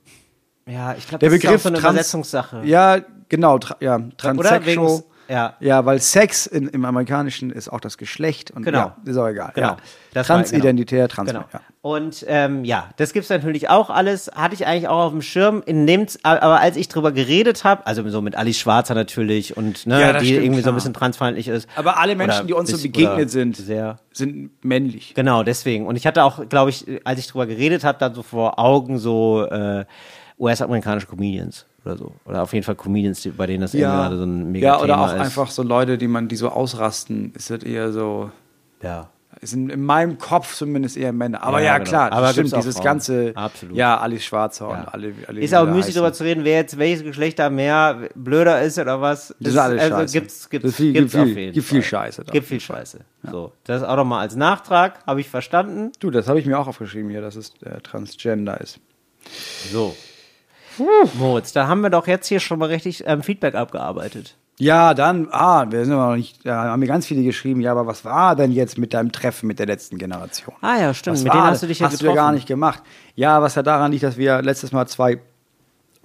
ja, ich glaube, Der das Begriff ist auch so eine Trans- Übersetzungssache. Ja, genau, tra ja, transsexual. Ja. Ja, weil Sex in, im Amerikanischen ist auch das Geschlecht und Genau. ja, ist auch egal. Genau. Ja. War- Transidentitär, trans. Genau. Ja. Und ähm, ja, das gibt's natürlich auch alles. Hatte ich eigentlich auch auf dem Schirm. In dem, aber als ich drüber geredet habe, also so mit Alice Schwarzer natürlich und ne, Ja, die stimmt, irgendwie so ein klar. bisschen transfeindlich ist. Aber alle Menschen, die uns so begegnet sind, sehr sind männlich. Genau, deswegen. Und ich hatte auch, glaube ich, als ich drüber geredet habe, dann so vor Augen so äh, US-amerikanische Comedians oder so. Oder auf jeden Fall Comedians, bei denen das irgendwie gerade so ein mega ja, oder Thema auch ist. einfach so Leute, die man, die so ausrasten, ist das eher so, Ja. sind in meinem Kopf zumindest eher Männer. Aber Ja, ja, genau. klar, das Aber stimmt, dieses Frauen. ganze, Absolut. ja, Alice Schwarzer Ja. und alle, alle Ist auch müßig darüber zu reden, wer jetzt welches Geschlecht da mehr blöder ist oder was. Das ist alles also scheiße. gibt's, gibt's, Das viel- gibt's gibt auf viel- jeden gibt viel. Scheiße Gibt auf viel. Scheiße. So, das auch nochmal als Nachtrag, habe ich verstanden. Du, das habe ich mir auch aufgeschrieben hier, dass es äh, Transgender ist. So. Moritz, da haben wir doch jetzt hier schon mal richtig ähm, Feedback abgearbeitet. Ja, dann, ah, wir sind aber noch nicht, da haben mir ganz viele geschrieben, ja, aber was war denn jetzt mit deinem Treffen mit der letzten Generation? Ah ja, stimmt. Was Mit war denen hast du dich ja hast getroffen. du ja gar nicht gemacht. Ja, was ja daran liegt, dass wir letztes Mal zwei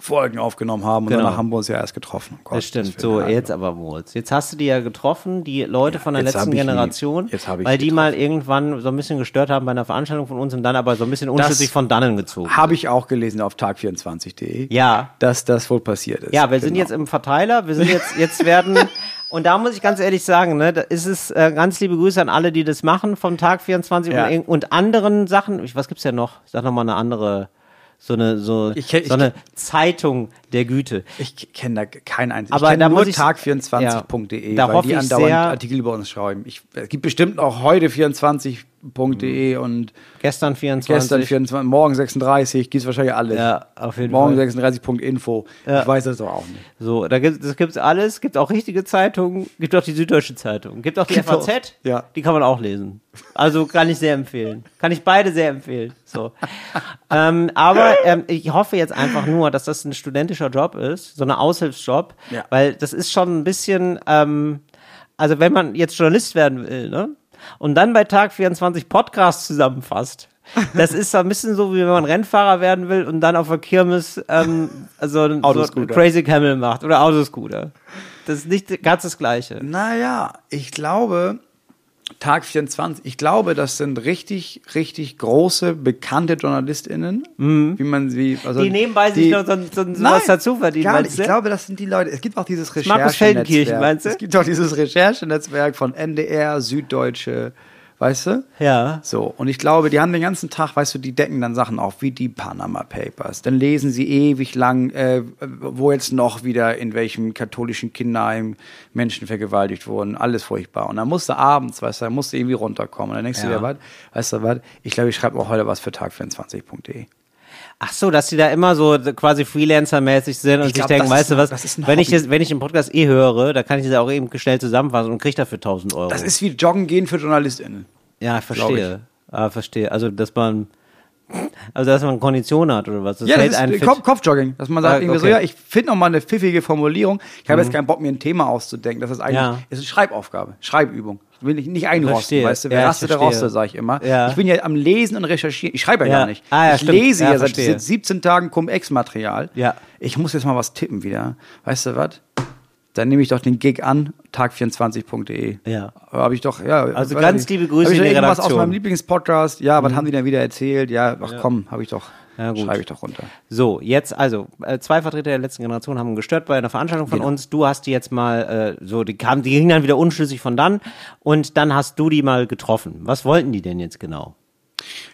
Folgen aufgenommen haben und Genau. danach haben wir uns ja erst getroffen. Oh Gott, Das stimmt. wird So, jetzt aber Moritz. Jetzt hast du die ja getroffen, die Leute von der letzten ich die- Generation, ich weil die getroffen. mal irgendwann so ein bisschen gestört haben bei einer Veranstaltung von uns und dann aber so ein bisschen unschlüssig von dannen gezogen. Habe ich auch gelesen auf tag24.de, Ja. dass das wohl passiert ist. Ja, wir sind Genau. jetzt im Verteiler, wir sind jetzt, jetzt werden, und da muss ich ganz ehrlich sagen, ne, da ist es äh, ganz liebe Grüße an alle, die das machen vom Tag 24 Ja. und, und anderen Sachen. Ich, was gibt's denn noch? Sag noch mal eine andere, so eine, so, Ich kenn- so eine Zeitung der Güte. Ich kenne da keinen einzigen. Aber ich da nur muss ich- tag24.de, Ja, da weil die andauernd sehr- Artikel über uns schreiben. Ich, es gibt bestimmt auch heute 24.de und Gestern 24. gestern 24, morgen 36, gibt es wahrscheinlich alles. Ja, auf jeden morgen Fall. 36.info. Ja. Ich weiß das doch auch nicht. So, da gibt es gibt's alles, gibt auch richtige Zeitungen, gibt auch die Süddeutsche Zeitung, gibt auch die Gibt auch- FAZ, ja. die kann man auch lesen. Also kann ich sehr empfehlen. Kann ich beide sehr empfehlen. So. ähm, aber ähm, ich hoffe jetzt einfach nur, dass das ein studentischer Job ist, so ein Aushilfsjob, Ja. weil das ist schon ein bisschen, ähm, also wenn man jetzt Journalist werden will, ne? Und dann bei Tag 24 Podcasts zusammenfasst. Das ist so ein bisschen so, wie wenn man Rennfahrer werden will und dann auf der Kirmes ähm, also so. Crazy Camel macht oder Autoscooter. Das ist nicht ganz das Gleiche. Naja, ich glaube, Tag 24, ich glaube, das sind richtig, richtig große, bekannte JournalistInnen, wie man sie. Also Mhm. Die nebenbei sich noch so, so, so Nein, was dazu verdienen. Gar nicht. Ich glaube, das sind die Leute. Es gibt auch dieses Markus Feldenkirchen, Recherchenetzwerk. meinst du? Es gibt auch dieses Recherchenetzwerk von NDR, Süddeutsche, weißt du? ja. So, und ich glaube, die haben den ganzen Tag, weißt du, die decken dann Sachen auf, wie die Panama Papers. Dann lesen sie ewig lang, äh, wo jetzt noch wieder in welchem katholischen Kinderheim Menschen vergewaltigt wurden. Alles furchtbar. Und dann musst du abends, weißt du, dann musst du irgendwie runterkommen. Und dann denkst du Ja. dir, was, weißt du was, ich glaube, ich schreibe auch heute was für tag24.de. Ach so, dass die da immer so quasi Freelancer-mäßig sind und Ich sich glaub, denken, weißt du was, wenn ich, das, wenn ich den Podcast eh höre, da kann ich das auch eben schnell zusammenfassen und kriege dafür 1000 Euro. Das ist wie Joggen gehen für JournalistInnen. ja, ich verstehe. Ah, verstehe. Also, dass man, also, dass man Kondition hat oder was. Das Ja, das ist einen. Kopf, Kopfjogging, dass man sagt Ah, irgendwie so, okay. Mhm. ja, ich finde noch mal eine pfiffige Formulierung. Ich habe jetzt keinen Bock, mir ein Thema auszudenken. Das ist eigentlich, Ja. ist eine Schreibaufgabe, Schreibübung. Ich will nicht, nicht einrosten, weißt du? Wer Ja, ich rastet, der rostet, sag ich immer. Ja. Ich bin ja am Lesen und Recherchieren. Ich schreibe ja, Ja. gar nicht. Ah, ich stimmt. lese Ja, seit 17 Tagen Cum-Ex-Material. Ja. Ich muss jetzt mal was tippen wieder. Weißt du was? Dann nehme ich doch den Gig an, tag24.de. Ja. Habe ich doch, ja. Also ganz liebe Grüße ich in die irgendwas aus Redaktion. Mhm. meinem Lieblingspodcast. Ja, was haben die denn wieder erzählt? Ja, ach komm, habe ich doch. Ja. Schreibe ich doch runter. So, jetzt also, äh, zwei Vertreter der letzten Generation haben gestört bei einer Veranstaltung von Genau. uns. Du hast die jetzt mal, äh, so, die kamen, die gingen dann wieder unschlüssig von dann und dann hast du die mal getroffen. Was wollten die denn jetzt genau?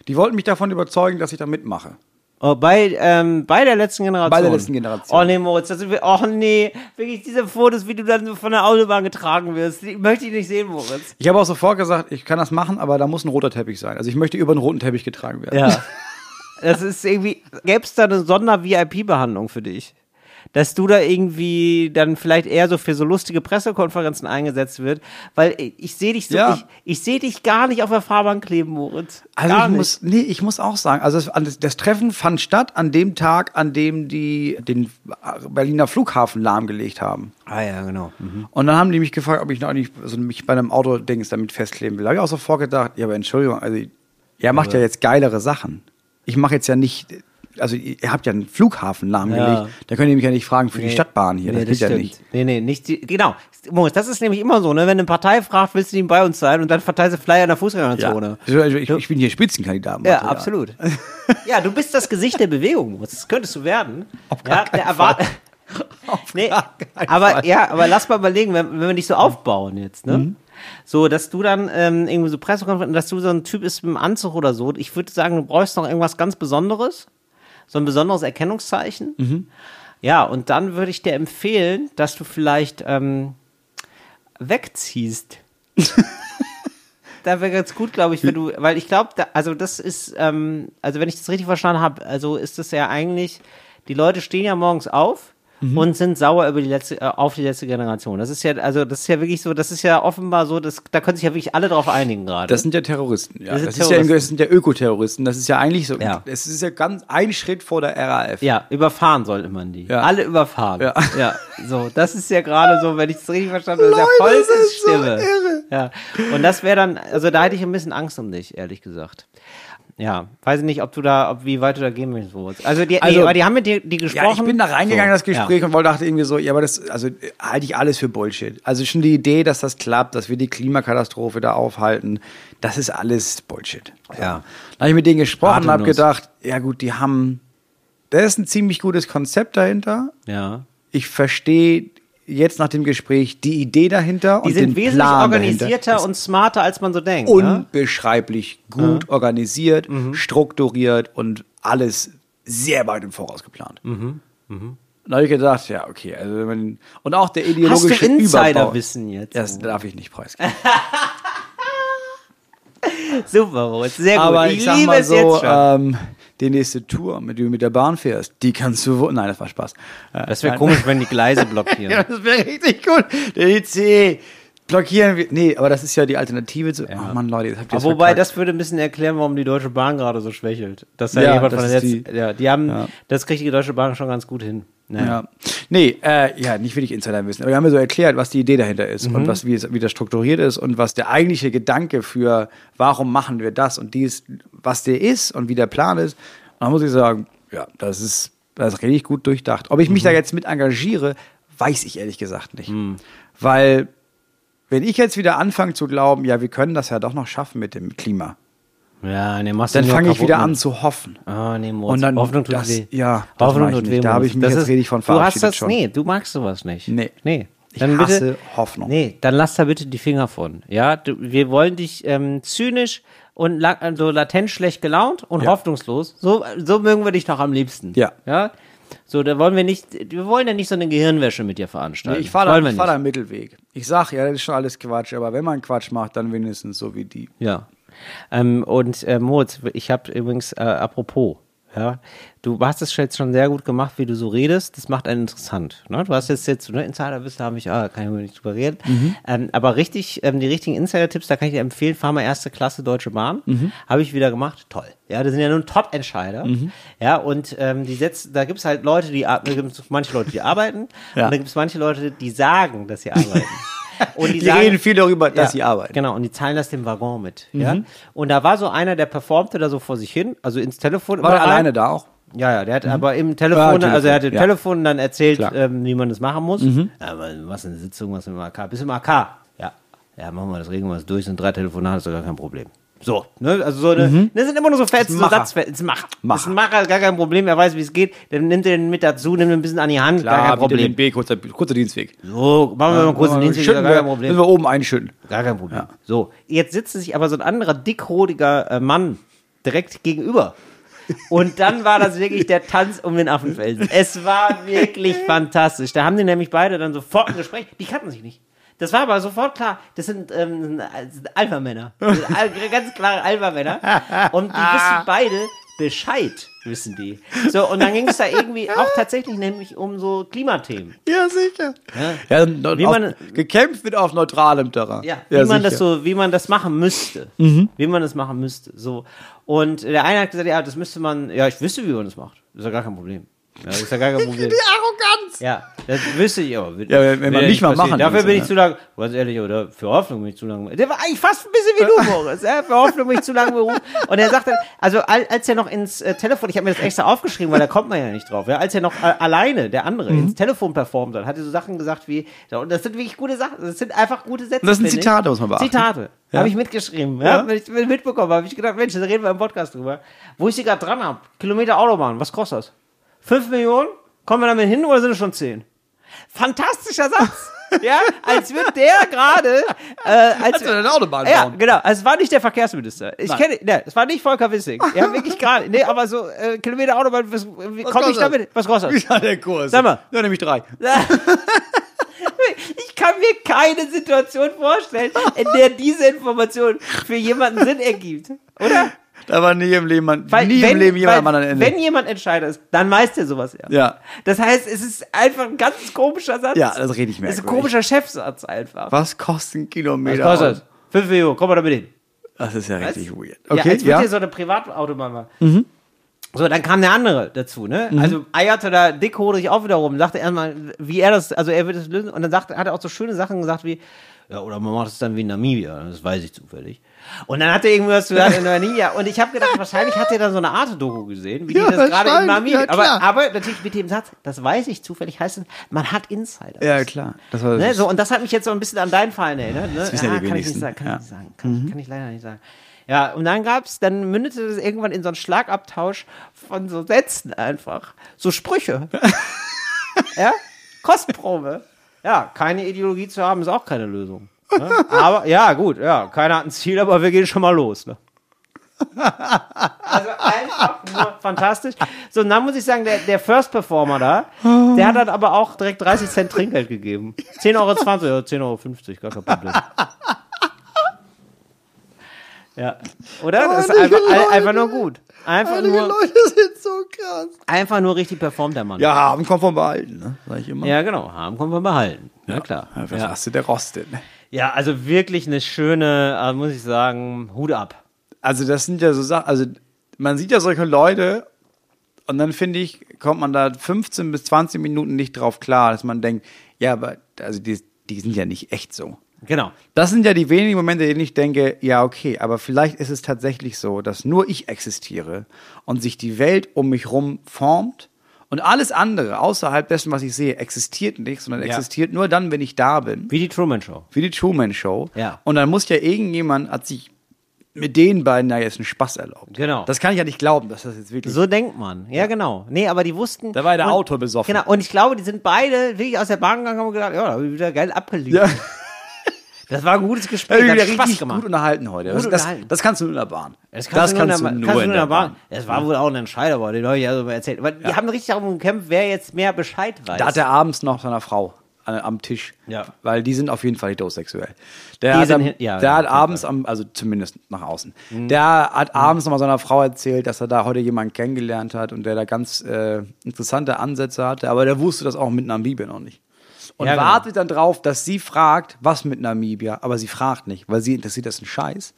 Die wollten mich davon überzeugen, dass ich da mitmache. Oh, bei, ähm, bei der letzten Generation. Bei der letzten Generation. Oh nee, Moritz, das sind wir, oh nee, wirklich diese Fotos, wie du dann von der Autobahn getragen wirst, die möchte ich nicht sehen, Moritz. Ich habe auch sofort gesagt, ich kann das machen, aber da muss ein roter Teppich sein. Also ich möchte über einen roten Teppich getragen werden. Ja. Das ist irgendwie, gäbe es da eine Sonder-VIP-Behandlung für dich? Dass du da irgendwie dann vielleicht eher so für so lustige Pressekonferenzen eingesetzt wird, weil ich, ich sehe dich so, Ja. ich, ich sehe dich gar nicht auf der Fahrbahn kleben, Moritz. Also gar ich nicht. muss, nee, ich muss auch sagen, also das, das Treffen fand statt an dem Tag, an dem die den Berliner Flughafen lahmgelegt haben. Ah ja, genau. Mhm. Und dann haben die mich gefragt, ob ich noch nicht, also mich bei einem Autodings damit festleben will. Da habe ich auch sofort gedacht, ja, aber Entschuldigung, also er macht ja jetzt geilere Sachen. Ich mache jetzt ja nicht, also ihr habt ja einen Flughafen lahmgelegt, Ja. da könnt ihr mich ja nicht fragen für die Nee. Stadtbahn hier, Nee, das geht ja nicht. Nee, nee, nicht die, genau. Moritz, das ist nämlich immer so, ne? Wenn eine Partei fragt, willst du nicht bei uns sein und dann verteilst du Flyer in der Fußgängerzone. Also ich, ich bin hier Spitzenkandidat. Ja, absolut. Ja, du bist das Gesicht der Bewegung, Moritz. Das könntest du werden. Auf ja, gar keinen der erwart- nee, gar keinen aber Fall. ja, aber lass mal überlegen, wenn, wenn wir dich so aufbauen jetzt, ne? Mhm. So, dass du dann ähm, irgendwie so Pressekonferenzen, dass du so ein Typ bist mit einem Anzug oder so. Ich würde sagen, du brauchst noch irgendwas ganz Besonderes, so ein besonderes Erkennungszeichen. Mhm. Ja, und dann würde ich dir empfehlen, dass du vielleicht ähm, wegziehst. da wäre ganz gut, glaube ich, wenn du, weil ich glaube, da, also das ist, ähm, also wenn ich das richtig verstanden habe, also ist das ja eigentlich, die Leute stehen ja morgens auf Mhm. und sind sauer über die letzte, äh, auf die letzte Generation. Das ist ja, also das ist ja wirklich so, das ist ja offenbar so, das, da können sich ja wirklich alle drauf einigen gerade. Das sind ja Terroristen. Ja. Das Das, sind ist ja, Terroristen. das sind ja Ökoterroristen. Das ist ja eigentlich so. Ja. Es ist ja ganz ein Schritt vor der RAF. Ja, überfahren sollte man die. Ja. Alle überfahren. Ja. ja. So, das ist ja gerade so, wenn ich es richtig verstanden habe, das ist ja Leute, vollste das ist so Stimme. irre. Ja. Und das wäre dann, also da hätte ich ein bisschen Angst um dich, ehrlich gesagt. Ja, weiß ich nicht, ob du da, ob, wie weit du da gehen. Moritz. Also, die, Also- nee, aber die haben mit dir die gesprochen. Ja, ich bin da reingegangen in So, das Gespräch und wollte dachte irgendwie so, ja, aber das, also halte ich alles für Bullshit. Also schon die Idee, dass das klappt, dass wir die Klimakatastrophe da aufhalten, das ist alles Bullshit. Ja. ja. Dann habe ich mit denen gesprochen und habe gedacht, ja gut, die haben, da ist ein ziemlich gutes Konzept dahinter. Ja. Ich verstehe jetzt nach dem Gespräch die Idee dahinter Die und sind den wesentlich Plan organisierter dahinter. und smarter, als man so denkt. ne? unbeschreiblich gut organisiert, Mhm. strukturiert und alles sehr weit im Voraus geplant. Mhm. Da habe ich gedacht, ja, okay. Also man, und auch der Hast du ideologische. Insiderwissen jetzt? Das darf ich nicht preisgeben. Super, Moritz, sehr gut. Aber ich, ich, liebe es jetzt so, schon. ähm, die nächste Tour, mit der du mit der Bahn fährst, die kannst du wo Nein, das war Spaß. Äh, das wäre nein. komisch, wenn die Gleise blockieren. Ja, das wäre richtig gut. Der IC blockieren wir. Nee, aber das ist ja die Alternative zu. Ja. Oh Mann, Leute, jetzt habt ihr es wobei, verkackt. das würde ein bisschen erklären, warum die Deutsche Bahn gerade so schwächelt. Dass da Ja, jemand das von der ist die- ja, die haben, Ja. das kriegt die Deutsche Bahn schon ganz gut hin. Naja. Ja. Nee, äh, ja, nicht wirklich Insider wissen. Aber wir haben ja so erklärt, was die Idee dahinter ist Mhm. und was, wie, es, wie das strukturiert ist und was der eigentliche Gedanke für, warum machen wir das und dies, was der ist und wie der Plan ist. Und da muss ich sagen, ja, das ist, das ist richtig gut durchdacht. Ob ich mich Mhm. da jetzt mit engagiere, weiß ich ehrlich gesagt nicht. Weil, wenn ich jetzt wieder anfange zu glauben, ja, wir können das ja doch noch schaffen mit dem Klima, Ja, nee, machst dann fange ich wieder mit. an zu hoffen. Ah, nee, Moritz. Und dann Hoffnung tut das- weh. ja, Hoffnung tut weh. Da habe ich mich Das jetzt ist- von Du hast verabschiedet das, schon. nee, du magst sowas nicht. Nee. Nee. Ich Dann hasse bitte, Hoffnung. Nee, dann lass da bitte die Finger von. Ja, du, wir wollen dich ähm, zynisch und la so latent schlecht gelaunt und Ja. hoffnungslos. So, so mögen wir dich doch am liebsten. Ja. Ja. So, da wollen wir nicht, wir wollen ja nicht so eine Gehirnwäsche mit dir veranstalten. Nee, ich fahre da, ich fahr da einen Mittelweg. Ich sag, ja, das ist schon alles Quatsch, aber wenn man Quatsch macht, dann wenigstens so wie die. Ja. Ähm, und äh, Moritz, ich habe übrigens, äh, apropos, ja, du hast es jetzt schon sehr gut gemacht, wie du so redest. Das macht einen interessant. Ne? Du hast jetzt jetzt, ne, Insiderwissen habe ich, ah, kann ich mir nicht drüber reden. Mhm. Ähm, aber richtig, ähm, die richtigen Insider-Tipps, da kann ich dir empfehlen, fahr mal erste Klasse Deutsche Bahn. Mhm. Habe ich wieder gemacht. Toll. Ja, das sind ja nun Top-Entscheider. Mhm. Ja, und ähm, die setzen, da gibt's halt Leute, die da gibt's manche Leute, die arbeiten Ja. und da gibt's manche Leute, die sagen, dass sie arbeiten. Und Die reden viel darüber, dass sie arbeiten. Mhm. Genau, und die zahlen das dem Waggon mit. Ja? Und da war so einer, der performte da so vor sich hin, also ins Telefon. War er alleine da auch? Ja, ja, der hat aber im Telefon, Ja, Telefon, also er hat im ja. Telefon dann erzählt, ähm, wie man das machen muss. Ja, aber was eine Sitzung, was im AK? Bis im AK. Ja, ja, machen wir das, regeln wir das durch, sind drei Telefonate, ist doch gar kein Problem. So, ne, also so eine, das sind immer nur so Fetzen, so. Satzfetzen, ist ein Macher. Macher. Ist ein Macher, gar kein Problem, er weiß, wie es geht, dann nimmt er den mit dazu, nimmt ihn ein bisschen an die Hand, gar kein Problem. B, kurzer, kurzer Dienstweg. So, machen wir mal einen Dienst, schütten gar wir, kein Problem. Wenn wir oben einschütten. Gar kein Problem. So, jetzt sitzt sich aber so ein anderer dickrotiger äh, Mann direkt gegenüber. Und dann war das wirklich der Tanz um den Affenfelsen. Es war wirklich fantastisch. Da haben die nämlich beide dann sofort ein Gespräch. Die kannten sich nicht. Das war aber sofort klar. Das sind, ähm, das sind Alpha-Männer. Das Ganz klare Alpha-Männer. Und die wissen beide Bescheid, wissen die. So, und dann ging es da irgendwie auch tatsächlich nämlich um so Klimathemen. Ja, sicher. Ja, und Wie auf, man- gekämpft wird auf neutralem Terrain. Ja, wie man das sicher. so, wie man das machen müsste. Wie man das machen müsste. So. Und der eine hat gesagt, ja, das müsste man, ja, ich wüsste, wie man das macht. Das ist ja gar kein Problem. Ja, das ist ja gar kein Problem. Arroganz! Ja, das wüsste ich aber. Ja, wenn- wenn man mich mal machen Dafür bin ich ne? zu lang, ganz ehrlich, oder für Hoffnung bin ich zu lang. Der war eigentlich fast ein bisschen wie du, Moritz. Ja, für Hoffnung bin ich zu lang berufen. Und er sagte, also al- als er noch ins äh, Telefon, ich habe mir das extra aufgeschrieben, weil da kommt man ja nicht drauf, ja, als er noch äh, alleine, der andere, Mhm. ins Telefon performt hat, hat er so Sachen gesagt wie, ja, und das sind wirklich gute Sachen, das sind einfach gute Sätze. Das sind finde ich. Zitate, muss man beachten. Zitate. Ja. Habe ich mitgeschrieben, ja? Ja. Wenn ich wenn ich mitbekommen habe, ich gedacht, Mensch, da reden wir im Podcast drüber. Wo ich sie gerade dran habe, Kilometer Autobahn, was kostet das? Fünf Millionen? Kommen wir damit hin oder sind es schon zehn? Fantastischer Satz. ja, als wird der gerade, äh, als, Als wir eine Autobahn ja, bauen. genau. Also es war nicht der Verkehrsminister. Ich Nein. kenne, ne, es war nicht Volker Wissing. Ja, wirklich gerade. Nee, aber so äh, Kilometer Autobahn, was, wie komme ich damit? Was kostet Wie das? war der Kurs? Sag mal. Ja, nämlich drei. Ich kann mir keine Situation vorstellen, in der diese Information für jemanden Sinn ergibt. Oder? Da war nie im Leben, man, Weil nie wenn, im Leben jemand am anderen Ende. Wenn jemand Entscheider ist, dann weiß der sowas ja. Ja. Das heißt, es ist einfach ein ganz komischer Satz. Ja, das rede ich mir. Das ist ein komischer Chefsatz einfach. Was kostet ein Was Kilometer? kostet das? Fünf Millionen, komm mal damit hin. Das ist ja Was? richtig weird. ja, Okay, als ja. würde hier so eine Privatautobahn machen. So, dann kam der andere dazu, ne? Mhm. Also eierte da dickhodig auch wieder rum, sagte erstmal, wie er das, also er wird das lösen und dann sagte, hat er auch so schöne Sachen gesagt wie, ja, oder man macht es dann wie in Namibia, das weiß ich zufällig. Und dann hat er irgendwas gesagt in Namibia und ich habe gedacht, wahrscheinlich hat er da so eine Art Doku gesehen, wie Ja, die das gerade in Namibia, ja, aber, aber natürlich mit dem Satz, das weiß ich zufällig, heißt es, man hat Insider. ja, klar. Das war Ne, so, und das hat mich jetzt so ein bisschen an deinen Fall erinnert. Ne? Das wissen ja die kann ich nicht wenigsten. sagen, kann Ja. ich nicht sagen. Kann, kann ich leider nicht sagen. Ja, und dann gab's, dann mündete das irgendwann in so einen Schlagabtausch von so Sätzen einfach. So Sprüche. ja? Kostprobe. Ja, keine Ideologie zu haben, ist auch keine Lösung. Ne? Aber, ja, gut, ja, keiner hat ein Ziel, aber wir gehen schon mal los. Ne? Also einfach nur fantastisch. So, und dann muss ich sagen, der, der First Performer da, der hat dann aber auch direkt 30 Cent Trinkgeld gegeben. 10,20 Euro, ja, 10,50 Euro, gar kein Problem. Ja, oder? Das ist einfach, Leute, einfach nur gut. Einfach nur, Leute sind so krass. einfach nur richtig performt, der Mann. Ja, haben kommt vom Behalten, ne? Sag ich immer. Ja, genau. Haben können wir behalten. Ja, klar. Ja, was Ja. hast du, der rostet, ne? ja, also wirklich eine schöne, äh, muss ich sagen, Hut ab. Also das sind ja so Sachen, also man sieht ja solche Leute und dann finde ich, kommt man da 15 bis 20 Minuten nicht drauf klar, dass man denkt, ja, aber also die, die sind ja nicht echt so. Genau. Das sind ja die wenigen Momente, in denen ich denke, ja, okay, aber vielleicht ist es tatsächlich so, dass nur ich existiere und sich die Welt um mich rum formt und alles andere außerhalb dessen, was ich sehe, existiert nicht, sondern Ja. existiert nur dann, wenn ich da bin. Wie die Truman Show. Wie die Truman Show. Ja. Und dann muss ja irgendjemand, hat sich mit den beiden da jetzt einen Spaß erlaubt. Genau. Das kann ich ja nicht glauben, dass das jetzt wirklich. So denkt man. Ja, genau. Nee, aber die wussten. Da war der und- Autor besoffen. Genau. Und ich glaube, die sind beide wirklich aus der Bahn gegangen und haben gedacht, ja, da habe ich wieder geil abgelegt. ja, Das war ein gutes ich Gespräch. Das wieder hat Spaß richtig gemacht. gut unterhalten heute. Gut Das, das, unterhalten. das kannst du nur in der Bahn. Das kannst, du, nur in der, kannst nur in der Bahn. Das war Ja. wohl auch ein Entscheider, aber den habe ich ja so mal erzählt. Weil die haben richtig darum gekämpft, wer jetzt mehr Bescheid weiß. Da hat er abends noch seiner Frau äh, am Tisch. Ja. Weil die sind auf jeden Fall heterosexuell. Der Die hat, sind am, ja, der ja, hat abends, am, also zumindest nach außen, Mhm. der hat abends noch mal seiner Frau erzählt, dass er da heute jemanden kennengelernt hat und der da ganz äh, interessante Ansätze hatte, aber der wusste das auch mit Namibia noch nicht. Und Ja, genau. wartet dann drauf, dass sie fragt, was mit Namibia, aber sie fragt nicht, weil sie interessiert das ein Scheiß.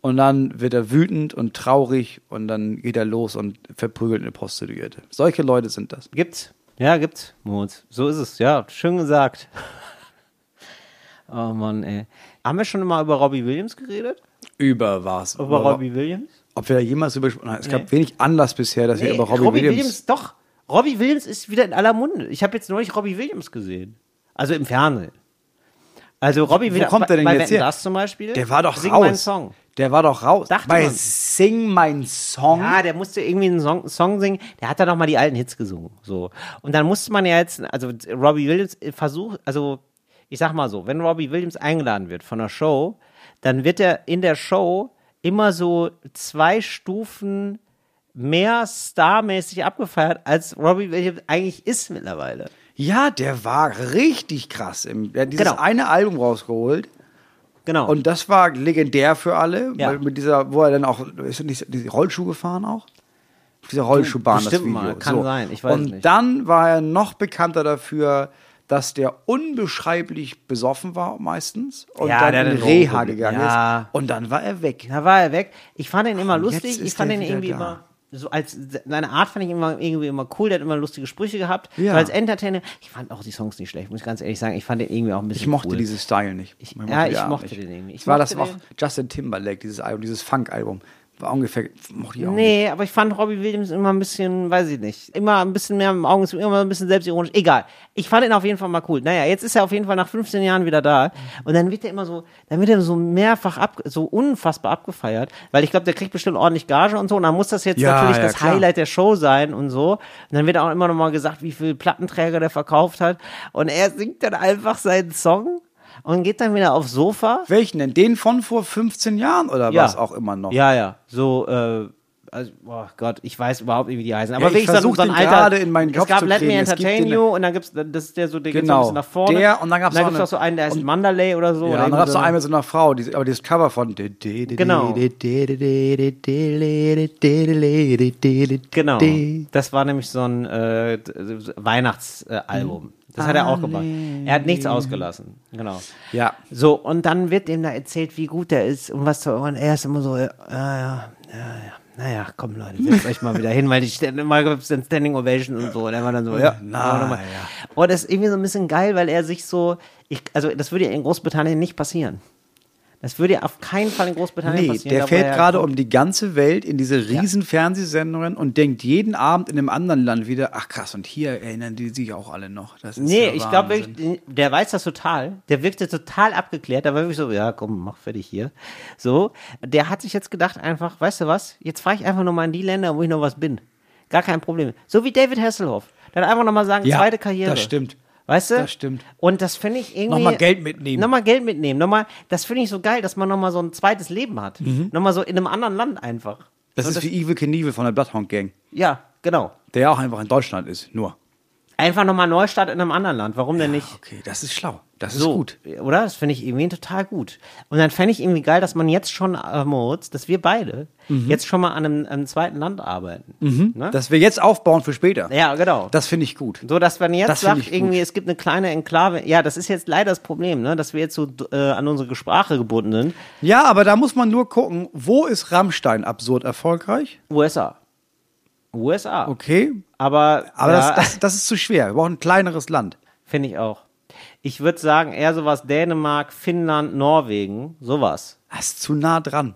Und dann wird er wütend und traurig und dann geht er los und verprügelt eine Prostituierte. Solche Leute sind das. Gibt's. Ja, gibt's. Moritz. So ist es. Ja, schön gesagt. oh Mann, ey. Haben wir schon mal über Robbie Williams geredet? Über was? Über Robbie Williams? Ob wir da jemals über. Es gab Nee. wenig Anlass bisher, dass wir über Robbie, Williams. doch. Robbie Williams ist wieder in aller Munde. Ich habe jetzt neulich Robbie Williams gesehen. Also im Fernsehen. Also Robbie Williams. kommt der denn bei jetzt her? Das zum Beispiel. Der war doch Sing raus. meinen Song. Der war doch raus. Dachte Bei man. Sing mein Song. Ja, der musste irgendwie einen Song, Song singen. Der hat dann noch mal die alten Hits gesungen. So. Und dann musste man ja jetzt, also Robbie Williams versucht, also ich sag mal so, wenn Robbie Williams eingeladen wird von einer Show, dann wird er in der Show immer so zwei Stufen mehr starmäßig abgefeiert, als Robbie Williams eigentlich ist mittlerweile. Ja, der war richtig krass. Im, der hat dieses Genau. eine Album rausgeholt. Genau. Und das war legendär für alle, Ja. mit dieser, wo er dann auch, ist er nicht diese Rollschuh gefahren auch? Auf dieser Rollschuhbahn, das Video. mal, kann sein, ich weiß Und nicht. dann war er noch bekannter dafür, dass der unbeschreiblich besoffen war meistens und Ja, dann der in Reha gegangen Ja. ist. Und dann war er weg. Da war er weg. Ich fand ihn immer Und lustig. Ich fand ihn irgendwie da. immer so als seine Art fand ich immer irgendwie immer cool. Der hat immer lustige Sprüche gehabt. Ja. So als Entertainer. Ich fand auch die Songs nicht schlecht. Muss ich ganz ehrlich sagen. Ich fand den irgendwie auch ein bisschen Ich mochte cool. diesen Style nicht. Ich- mochte ja, ich mochte den irgendwie. Ich war das auch. Justin Timberlake, dieses Album, dieses Funk-Album. War ungefähr, mochte ich auch nicht. Nee, aber ich fand Robbie Williams immer ein bisschen, weiß ich nicht, immer ein bisschen mehr im Augen, immer ein bisschen selbstironisch. Egal. Ich fand ihn auf jeden Fall mal cool. Naja, jetzt ist er auf jeden Fall nach 15 Jahren wieder da. Und dann wird er immer so, dann wird er so mehrfach ab, so unfassbar abgefeiert. Weil ich glaube, der kriegt bestimmt ordentlich Gage und so. Und dann muss das jetzt Ja, natürlich ja, das klar. Highlight der Show sein und so. Und dann wird auch immer noch mal gesagt, wie viel Plattenträger der verkauft hat. Und er singt dann einfach seinen Song und geht dann wieder aufs Sofa. Welchen denn? Den von vor 15 Jahren oder Ja. was auch immer noch? Ja, ja. So, äh, also, oh Gott, ich weiß überhaupt nicht, wie die heißen. Aber Ja, ich wirklich so, so gerade in meinen es Kopf gab zu Let Me. Es Entertain You und dann gibt's, das ist der so, der geht so ein Genau. bisschen nach vorne. Der, und dann gab's dann noch gibt's eine- noch so einen, der ist Mandalay oder so. Ja, oder und dann gab es irgendwie noch so. einmal so eine Frau, die, aber dieses Cover von. Genau. Genau. Das war nämlich so ein äh, Weihnachtsalbum. Das hat er auch gemacht. Er hat nichts ausgelassen. Genau. Ja. So, und dann wird ihm da erzählt, wie gut er ist und was so. Und er ist immer so, ja, ja, ja, ja. Naja, komm Leute, setzt euch mal wieder hin, weil die Stand- mal gibt's dann Standing Ovation und so. Und er war dann so, ja, Na, mal. ja. Und das ist irgendwie so ein bisschen geil, weil er sich so, ich, also das würde ja in Großbritannien nicht passieren. Das würde ja auf keinen Fall in Großbritannien Nee, passieren. der fährt er gerade um die ganze Welt in diese riesen Fernsehsendungen und denkt jeden Abend in einem anderen Land wieder, ach krass, und hier erinnern die sich auch alle noch. Das ist Nee, ja ich glaube wirklich, der weiß das total. Der wirkte total abgeklärt. Da war wirklich so, ja, komm, mach fertig hier. So, der hat sich jetzt gedacht einfach, weißt du was, jetzt fahre ich einfach nochmal in die Länder, wo ich noch was bin. Gar kein Problem. So wie David Hasselhoff. Dann einfach nochmal sagen, Ja, zweite Karriere. das stimmt. Weißt du? Das stimmt. Und das finde ich irgendwie. Nochmal Geld mitnehmen. Nochmal Geld mitnehmen. Nochmal, das finde ich so geil, dass man nochmal so ein zweites Leben hat. Nochmal so in einem anderen Land einfach. Mhm. Das Und ist wie Evil Knievel von der Bloodhound Gang, Ja, genau. der ja auch einfach in Deutschland ist, nur. Einfach nochmal Neustart in einem anderen Land. Warum denn nicht? Okay, das ist schlau. Das So, ist gut. Oder? Das finde ich irgendwie total gut. Und dann fände ich irgendwie geil, dass man jetzt schon, äh, Moritz, dass wir beide jetzt schon mal an einem, einem zweiten Land arbeiten. Ne? Dass wir jetzt aufbauen für später. ja, genau. Das finde ich gut. so, dass man jetzt Das sagt, ich gut. irgendwie, es gibt eine kleine Enklave. Ja, das ist jetzt leider das Problem, ne? dass wir jetzt so äh, an unsere Sprache gebunden sind. Ja, aber da muss man nur gucken, wo ist Rammstein absurd erfolgreich? USA. USA. Okay, Aber, aber ja, das, das, das ist zu schwer. Wir brauchen ein kleineres Land. finde ich auch. Ich würde sagen, eher sowas Dänemark, Finnland, Norwegen, sowas. Das ist zu nah dran.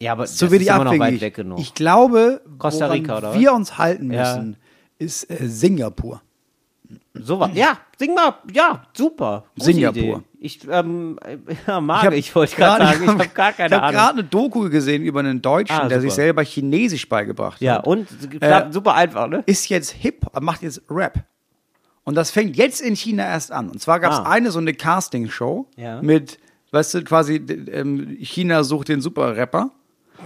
Ja, aber Zu das wenig ist immer noch weit weg genug. Ich glaube, Costa Rica, oder was? wir uns halten Ja. müssen, ist äh, Singapur. Sowas. Ja, sing mal. Ja, super. Singapur. Idee. Ich ähm, ja, mag ich, wollte ich grad- gerade sagen. Ich habe gar Ich keine habe Ahnung. gerade eine Doku gesehen über einen Deutschen, Ah, der sich selber Chinesisch beigebracht Ja, hat. und klappt Äh, super einfach, ne? Ist jetzt hip, macht jetzt Rap. Und das fängt jetzt in China erst an. Und zwar gab es Ah. eine so eine Casting-Show Ja. mit, weißt du, quasi ähm, China sucht den Super-Rapper.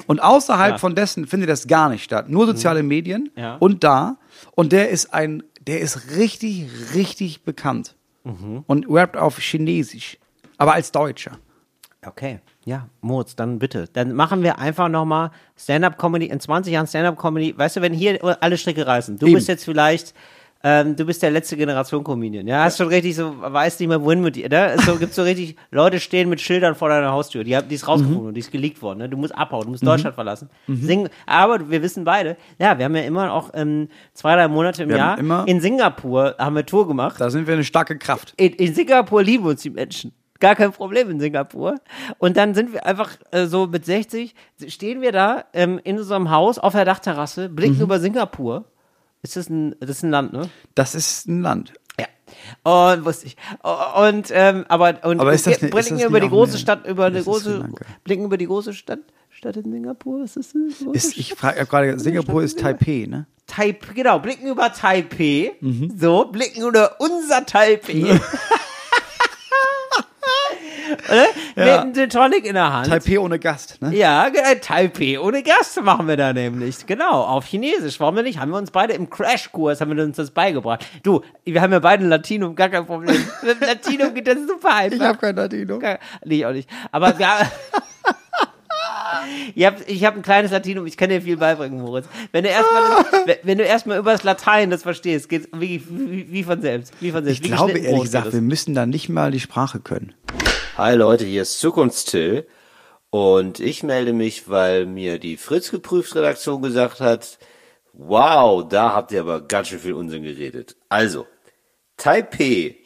Und außerhalb Ja. Mhm. von dessen findet das gar nicht statt. Nur soziale Medien Ja. und da. Und der ist ein, der ist richtig, richtig bekannt. Mhm. Und rappt auf Chinesisch. Aber als Deutscher. Okay. Ja, Moritz, dann bitte. Dann machen wir einfach nochmal Stand-Up-Comedy, in 20 Jahren Stand-Up-Comedy. Weißt du, wenn hier alle Stricke reißen, du Eben. bist jetzt vielleicht, ähm, du bist der letzte Generation Comedian. Ja, hast schon richtig so, weißt nicht mehr, wohin mit dir, ne? So, gibt's so richtig, Leute stehen mit Schildern vor deiner Haustür. Die, haben, die ist rausgefunden und die ist geleakt worden, ne? Du musst abhauen, du musst Deutschland verlassen. Sing, aber wir wissen beide, ja, wir haben ja immer auch ähm, zwei, drei Monate im Wir Jahr immer- in Singapur haben wir Tour gemacht. Da sind wir eine starke Kraft. in, in Singapur lieben uns die Menschen. Gar kein Problem in Singapur. Und dann sind wir einfach äh, so mit 60, stehen wir da ähm, in unserem Haus auf der Dachterrasse, blicken Mhm. über Singapur. Ist das ein, das ist ein Land, ne? Das ist ein Land. Ja. Und wusste ich. Und ähm, aber und Aber ist das ne- ist blicken über die große eine- Stadt, über eine große, blicken über die große Stadt, Stadt in Singapur. Ist das eine Ist, ich frage gerade, Singapur ist Taipei, ne? Taipei, genau, blicken über Taipei, Mhm. so, blicken über unser Taipei. Oder? Mit einem Gin Tonic in der Hand. Taipei ohne Gast, ne? Ja, äh, Taipei ohne Gast machen wir da nämlich. Genau, auf Chinesisch. Warum denn nicht? Haben wir uns beide im Crashkurs, haben wir uns das beigebracht. Du, wir haben ja beide ein Latinum, gar kein Problem. Mit Latinum geht das super einfach. Ich habe kein Latino. Gar- Nee, ich auch nicht. Aber wir Ich habe ich hab ein kleines Latinum, ich kann dir viel beibringen, Moritz. Wenn du erstmal wenn- du erstmal über das Latein das verstehst, geht wie, wie, wie von selbst. Wie von selbst. Ich wie glaube ehrlich gesagt, wir müssen da nicht mal die Sprache können. Hi Leute, hier ist Zukunftstill und ich melde mich, weil mir die Fritz geprüft Redaktion gesagt hat, wow, da habt ihr aber ganz schön viel Unsinn geredet. Also, Taipei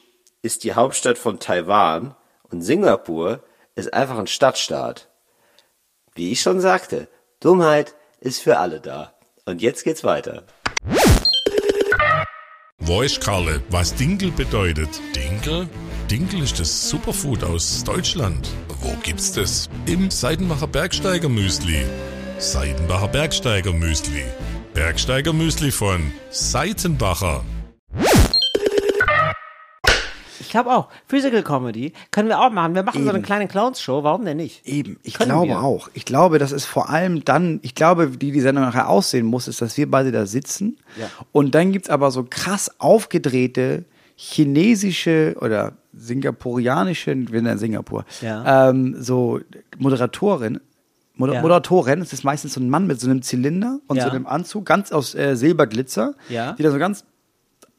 ist die Hauptstadt von Taiwan und Singapur ist einfach ein Stadtstaat. Wie ich schon sagte, Dummheit ist für alle da. Und jetzt geht's weiter. Weiß Karle, was Dinkel bedeutet. Dinkel? Dinkel ist das Superfood aus Deutschland. Wo gibt's das? Im Seidenbacher Bergsteiger Müsli. Seidenbacher Bergsteiger Müsli. Bergsteiger Müsli von Seitenbacher. Ich glaube auch. Physical Comedy können wir auch machen. Wir machen so eine Eben. kleine Clowns-Show. Warum denn nicht? Eben, ich Können glaube wir. auch. Ich glaube, das ist vor allem dann, ich glaube, wie die Sendung nachher aussehen muss, ist, dass wir beide da sitzen. Ja. Und dann gibt's aber so krass aufgedrehte chinesische oder singapurianische, wir nennen Singapur, Ja. ähm, so Moderatorin. Moder Ja. Moderatorin, es ist meistens so ein Mann mit so einem Zylinder und Ja. so einem Anzug, ganz aus äh, Silberglitzer, Ja. die da so ganz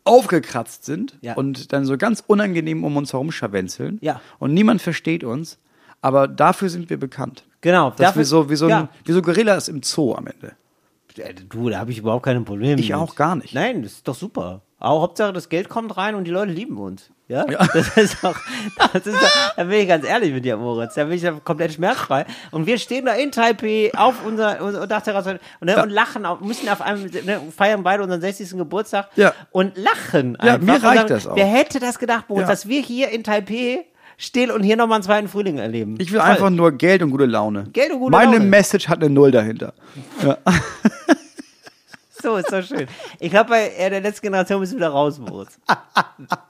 aufgekratzt sind Ja. und dann so ganz unangenehm um uns herum scharwenzeln. Ja. Und niemand versteht uns. Aber dafür sind wir bekannt. Genau. Dass dafür- wir so wie so, ein, ja. wie so Gorillas im Zoo am Ende. Äh, Du, da habe ich überhaupt keine Probleme. Ich mit. auch gar nicht. Nein, das ist doch super. Aber Hauptsache, das Geld kommt rein und die Leute lieben uns. Ja? Das ist doch, das ist doch, da bin ich ganz ehrlich mit dir, Moritz. Da bin ich ja komplett schmerzfrei. Und wir stehen da in Taipei auf unserer, unserer Dachterrasse und, ne, und lachen, auf, müssen auf einem, ne, feiern beide unseren 60. Geburtstag Ja. und lachen Ja, einfach. mir und reicht das auch. Wer hätte das gedacht, Moritz, Ja. dass wir hier in Taipei stehen und hier nochmal einen zweiten Frühling erleben? Ich will Toll. einfach nur Geld und gute Laune. Geld und gute Meine Laune. Message hat eine Null dahinter. So, ist doch schön. Ich glaube, bei äh, der letzten Generation bist du wieder raus, Moritz.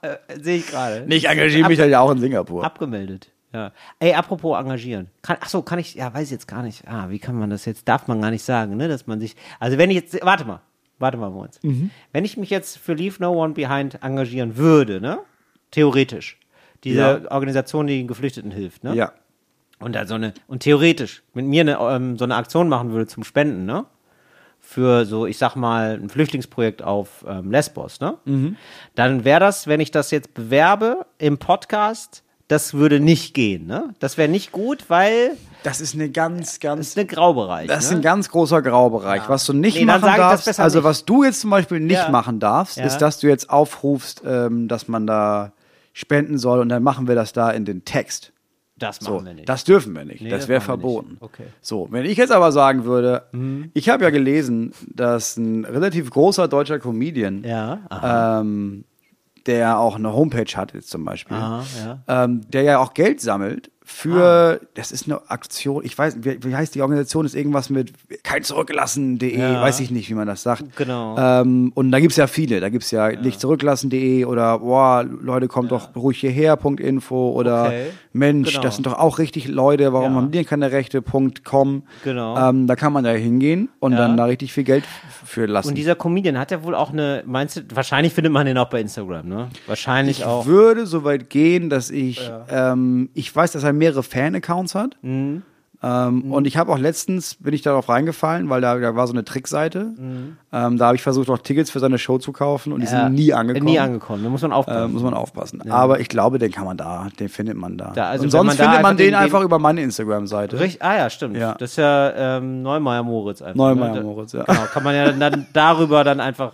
äh, Sehe ich gerade. Ich engagiere mich dann ja auch in Singapur. Abgemeldet. Ja. Ey, apropos engagieren. Kann, ach so, kann ich, ja, weiß ich jetzt gar nicht. Ah, wie kann man das jetzt, darf man gar nicht sagen, ne, dass man sich, also wenn ich jetzt, warte mal, warte mal, Moritz. Mhm. Wenn ich mich jetzt für Leave No One Behind engagieren würde, ne, theoretisch, diese Ja. Organisation, die den Geflüchteten hilft, ne, Ja. und da so eine, und theoretisch mit mir eine, ähm, so eine Aktion machen würde zum Spenden, ne? Für so, ich sag mal, ein Flüchtlingsprojekt auf ähm, Lesbos, ne? Dann wäre das, wenn ich das jetzt bewerbe im Podcast, das würde nicht gehen, ne? Das wäre nicht gut, weil Das ist eine ganz, das ganz ist ein Graubereich. Das ist ne? ein ganz großer Graubereich. Was du nicht Nee, machen das darfst, also nicht. was du jetzt zum Beispiel nicht Ja. machen darfst, Ja. ist, dass du jetzt aufrufst, ähm, dass man da spenden soll und dann machen wir das da in den Text. Das machen So, wir nicht. das dürfen wir nicht. Nee, das das wäre verboten. Okay. Mhm. So, wenn ich jetzt aber sagen würde, ich habe ja gelesen, dass ein relativ großer deutscher Comedian, ja, ähm, der auch eine Homepage hat jetzt zum Beispiel, aha, ja. ähm, der ja auch Geld sammelt für, das ist eine Aktion, ich weiß, wie, wie heißt die Organisation, ist irgendwas mit kein zurückgelassen.de, Ja. weiß ich nicht, wie man das sagt. Genau. Ähm, und da gibt's ja viele, da gibt's ja, nicht zurücklassen.de oder, boah, Leute, kommt doch ruhig hierher.info oder Okay. Mensch, Genau. das sind doch auch richtig Leute, warum Ja. haben die denn keine Rechte.com. Genau. Ähm, da kann man da hingehen und Ja. dann da richtig viel Geld für lassen. Und dieser Comedian hat ja wohl auch eine, meinst du, wahrscheinlich findet man den auch bei Instagram, ne? Wahrscheinlich Ich auch. würde so weit gehen, dass ich, ähm, ich weiß, dass er mehrere Fan-Accounts hat. Mhm. Ähm, Und ich habe auch letztens, bin ich darauf reingefallen, weil da, da war so eine Trickseite. Mhm. Ähm, da habe ich versucht, auch Tickets für seine Show zu kaufen und die sind nie angekommen. Nie angekommen, da muss man Äh, aufpassen. muss man aufpassen. Aber ich glaube, den kann man da, den findet man da. Da, also und sonst man da findet man den, den- den- einfach über meine Instagram-Seite. Ah ja, stimmt. Ja. Das ist ja ähm, Neumeier Moritz einfach. Neumeier ne? Da- Moritz, ja. Genau, kann man ja dann darüber dann einfach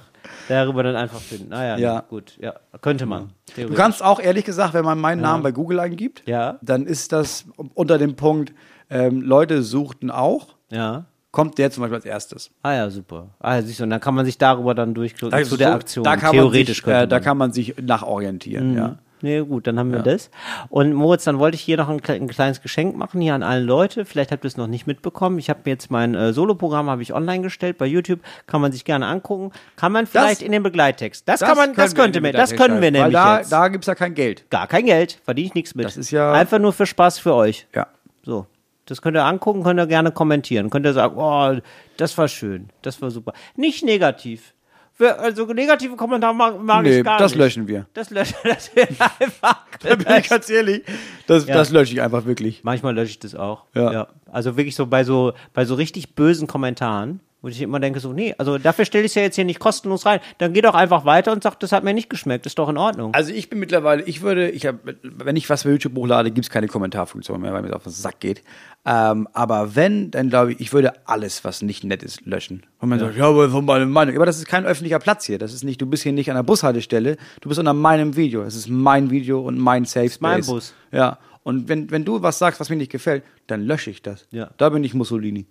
darüber dann einfach finden. Ah ja, Ja. gut, ja, könnte man. Du kannst auch ehrlich gesagt, wenn man meinen Namen bei Google eingibt, Ja. dann ist das unter dem Punkt, ähm, Leute suchten auch, Ja. kommt der zum Beispiel als erstes. Ah ja, super. Ah, ja, siehst du, und dann kann man sich darüber dann durchklicken Da zu der so- Aktion. Da kann Theoretisch man sich, äh, da kann man sich nachorientieren, ja. Nee, gut, dann haben wir das. Und Moritz, dann wollte ich hier noch ein, ein kleines Geschenk machen hier an alle Leute. Vielleicht habt ihr es noch nicht mitbekommen. Ich habe jetzt mein äh, Soloprogramm habe ich online gestellt bei YouTube. Kann man sich gerne angucken. Kann man vielleicht in den Begleittext. Das, kann man, das können wir könnte mir, den das können wir nämlich Weil da, jetzt. da gibt's ja kein Geld. Gar kein Geld, verdiene ich nichts mit. Das ist ja- einfach nur für Spaß für euch. Ja. So. Das könnt ihr angucken, könnt ihr gerne kommentieren. Könnt ihr sagen, oh, das war schön, das war super. Nicht negativ. Also negative Kommentare mag, mag Nee, ich gar das nicht. löschen wir. Das löschen das wird einfach. Da bin ich ganz ehrlich. Das, Ja. das lösche ich einfach wirklich. Manchmal lösche ich das auch. Ja. Also wirklich so bei so bei so richtig bösen Kommentaren, wo ich immer denke so, nee, also dafür stelle ich es ja jetzt hier nicht kostenlos rein. Dann geh doch einfach weiter und sag, das hat mir nicht geschmeckt, ist doch in Ordnung. Also ich bin mittlerweile, ich würde, ich hab, wenn ich was bei YouTube hochlade, gibt's keine Kommentarfunktion mehr, weil mir das auf den Sack geht. Ähm, aber wenn, dann glaube ich, ich würde alles, was nicht nett ist, löschen. Und man sagt, ja, aber von meiner Meinung. Aber das ist kein öffentlicher Platz hier. Das ist nicht, du bist hier nicht an der Bushaltestelle, du bist unter meinem Video. Das ist mein Video und mein Safe Space. mein Bus. Ja. Und wenn, wenn du was sagst, was mir nicht gefällt, dann lösche ich das. Ja. Da bin ich Mussolini.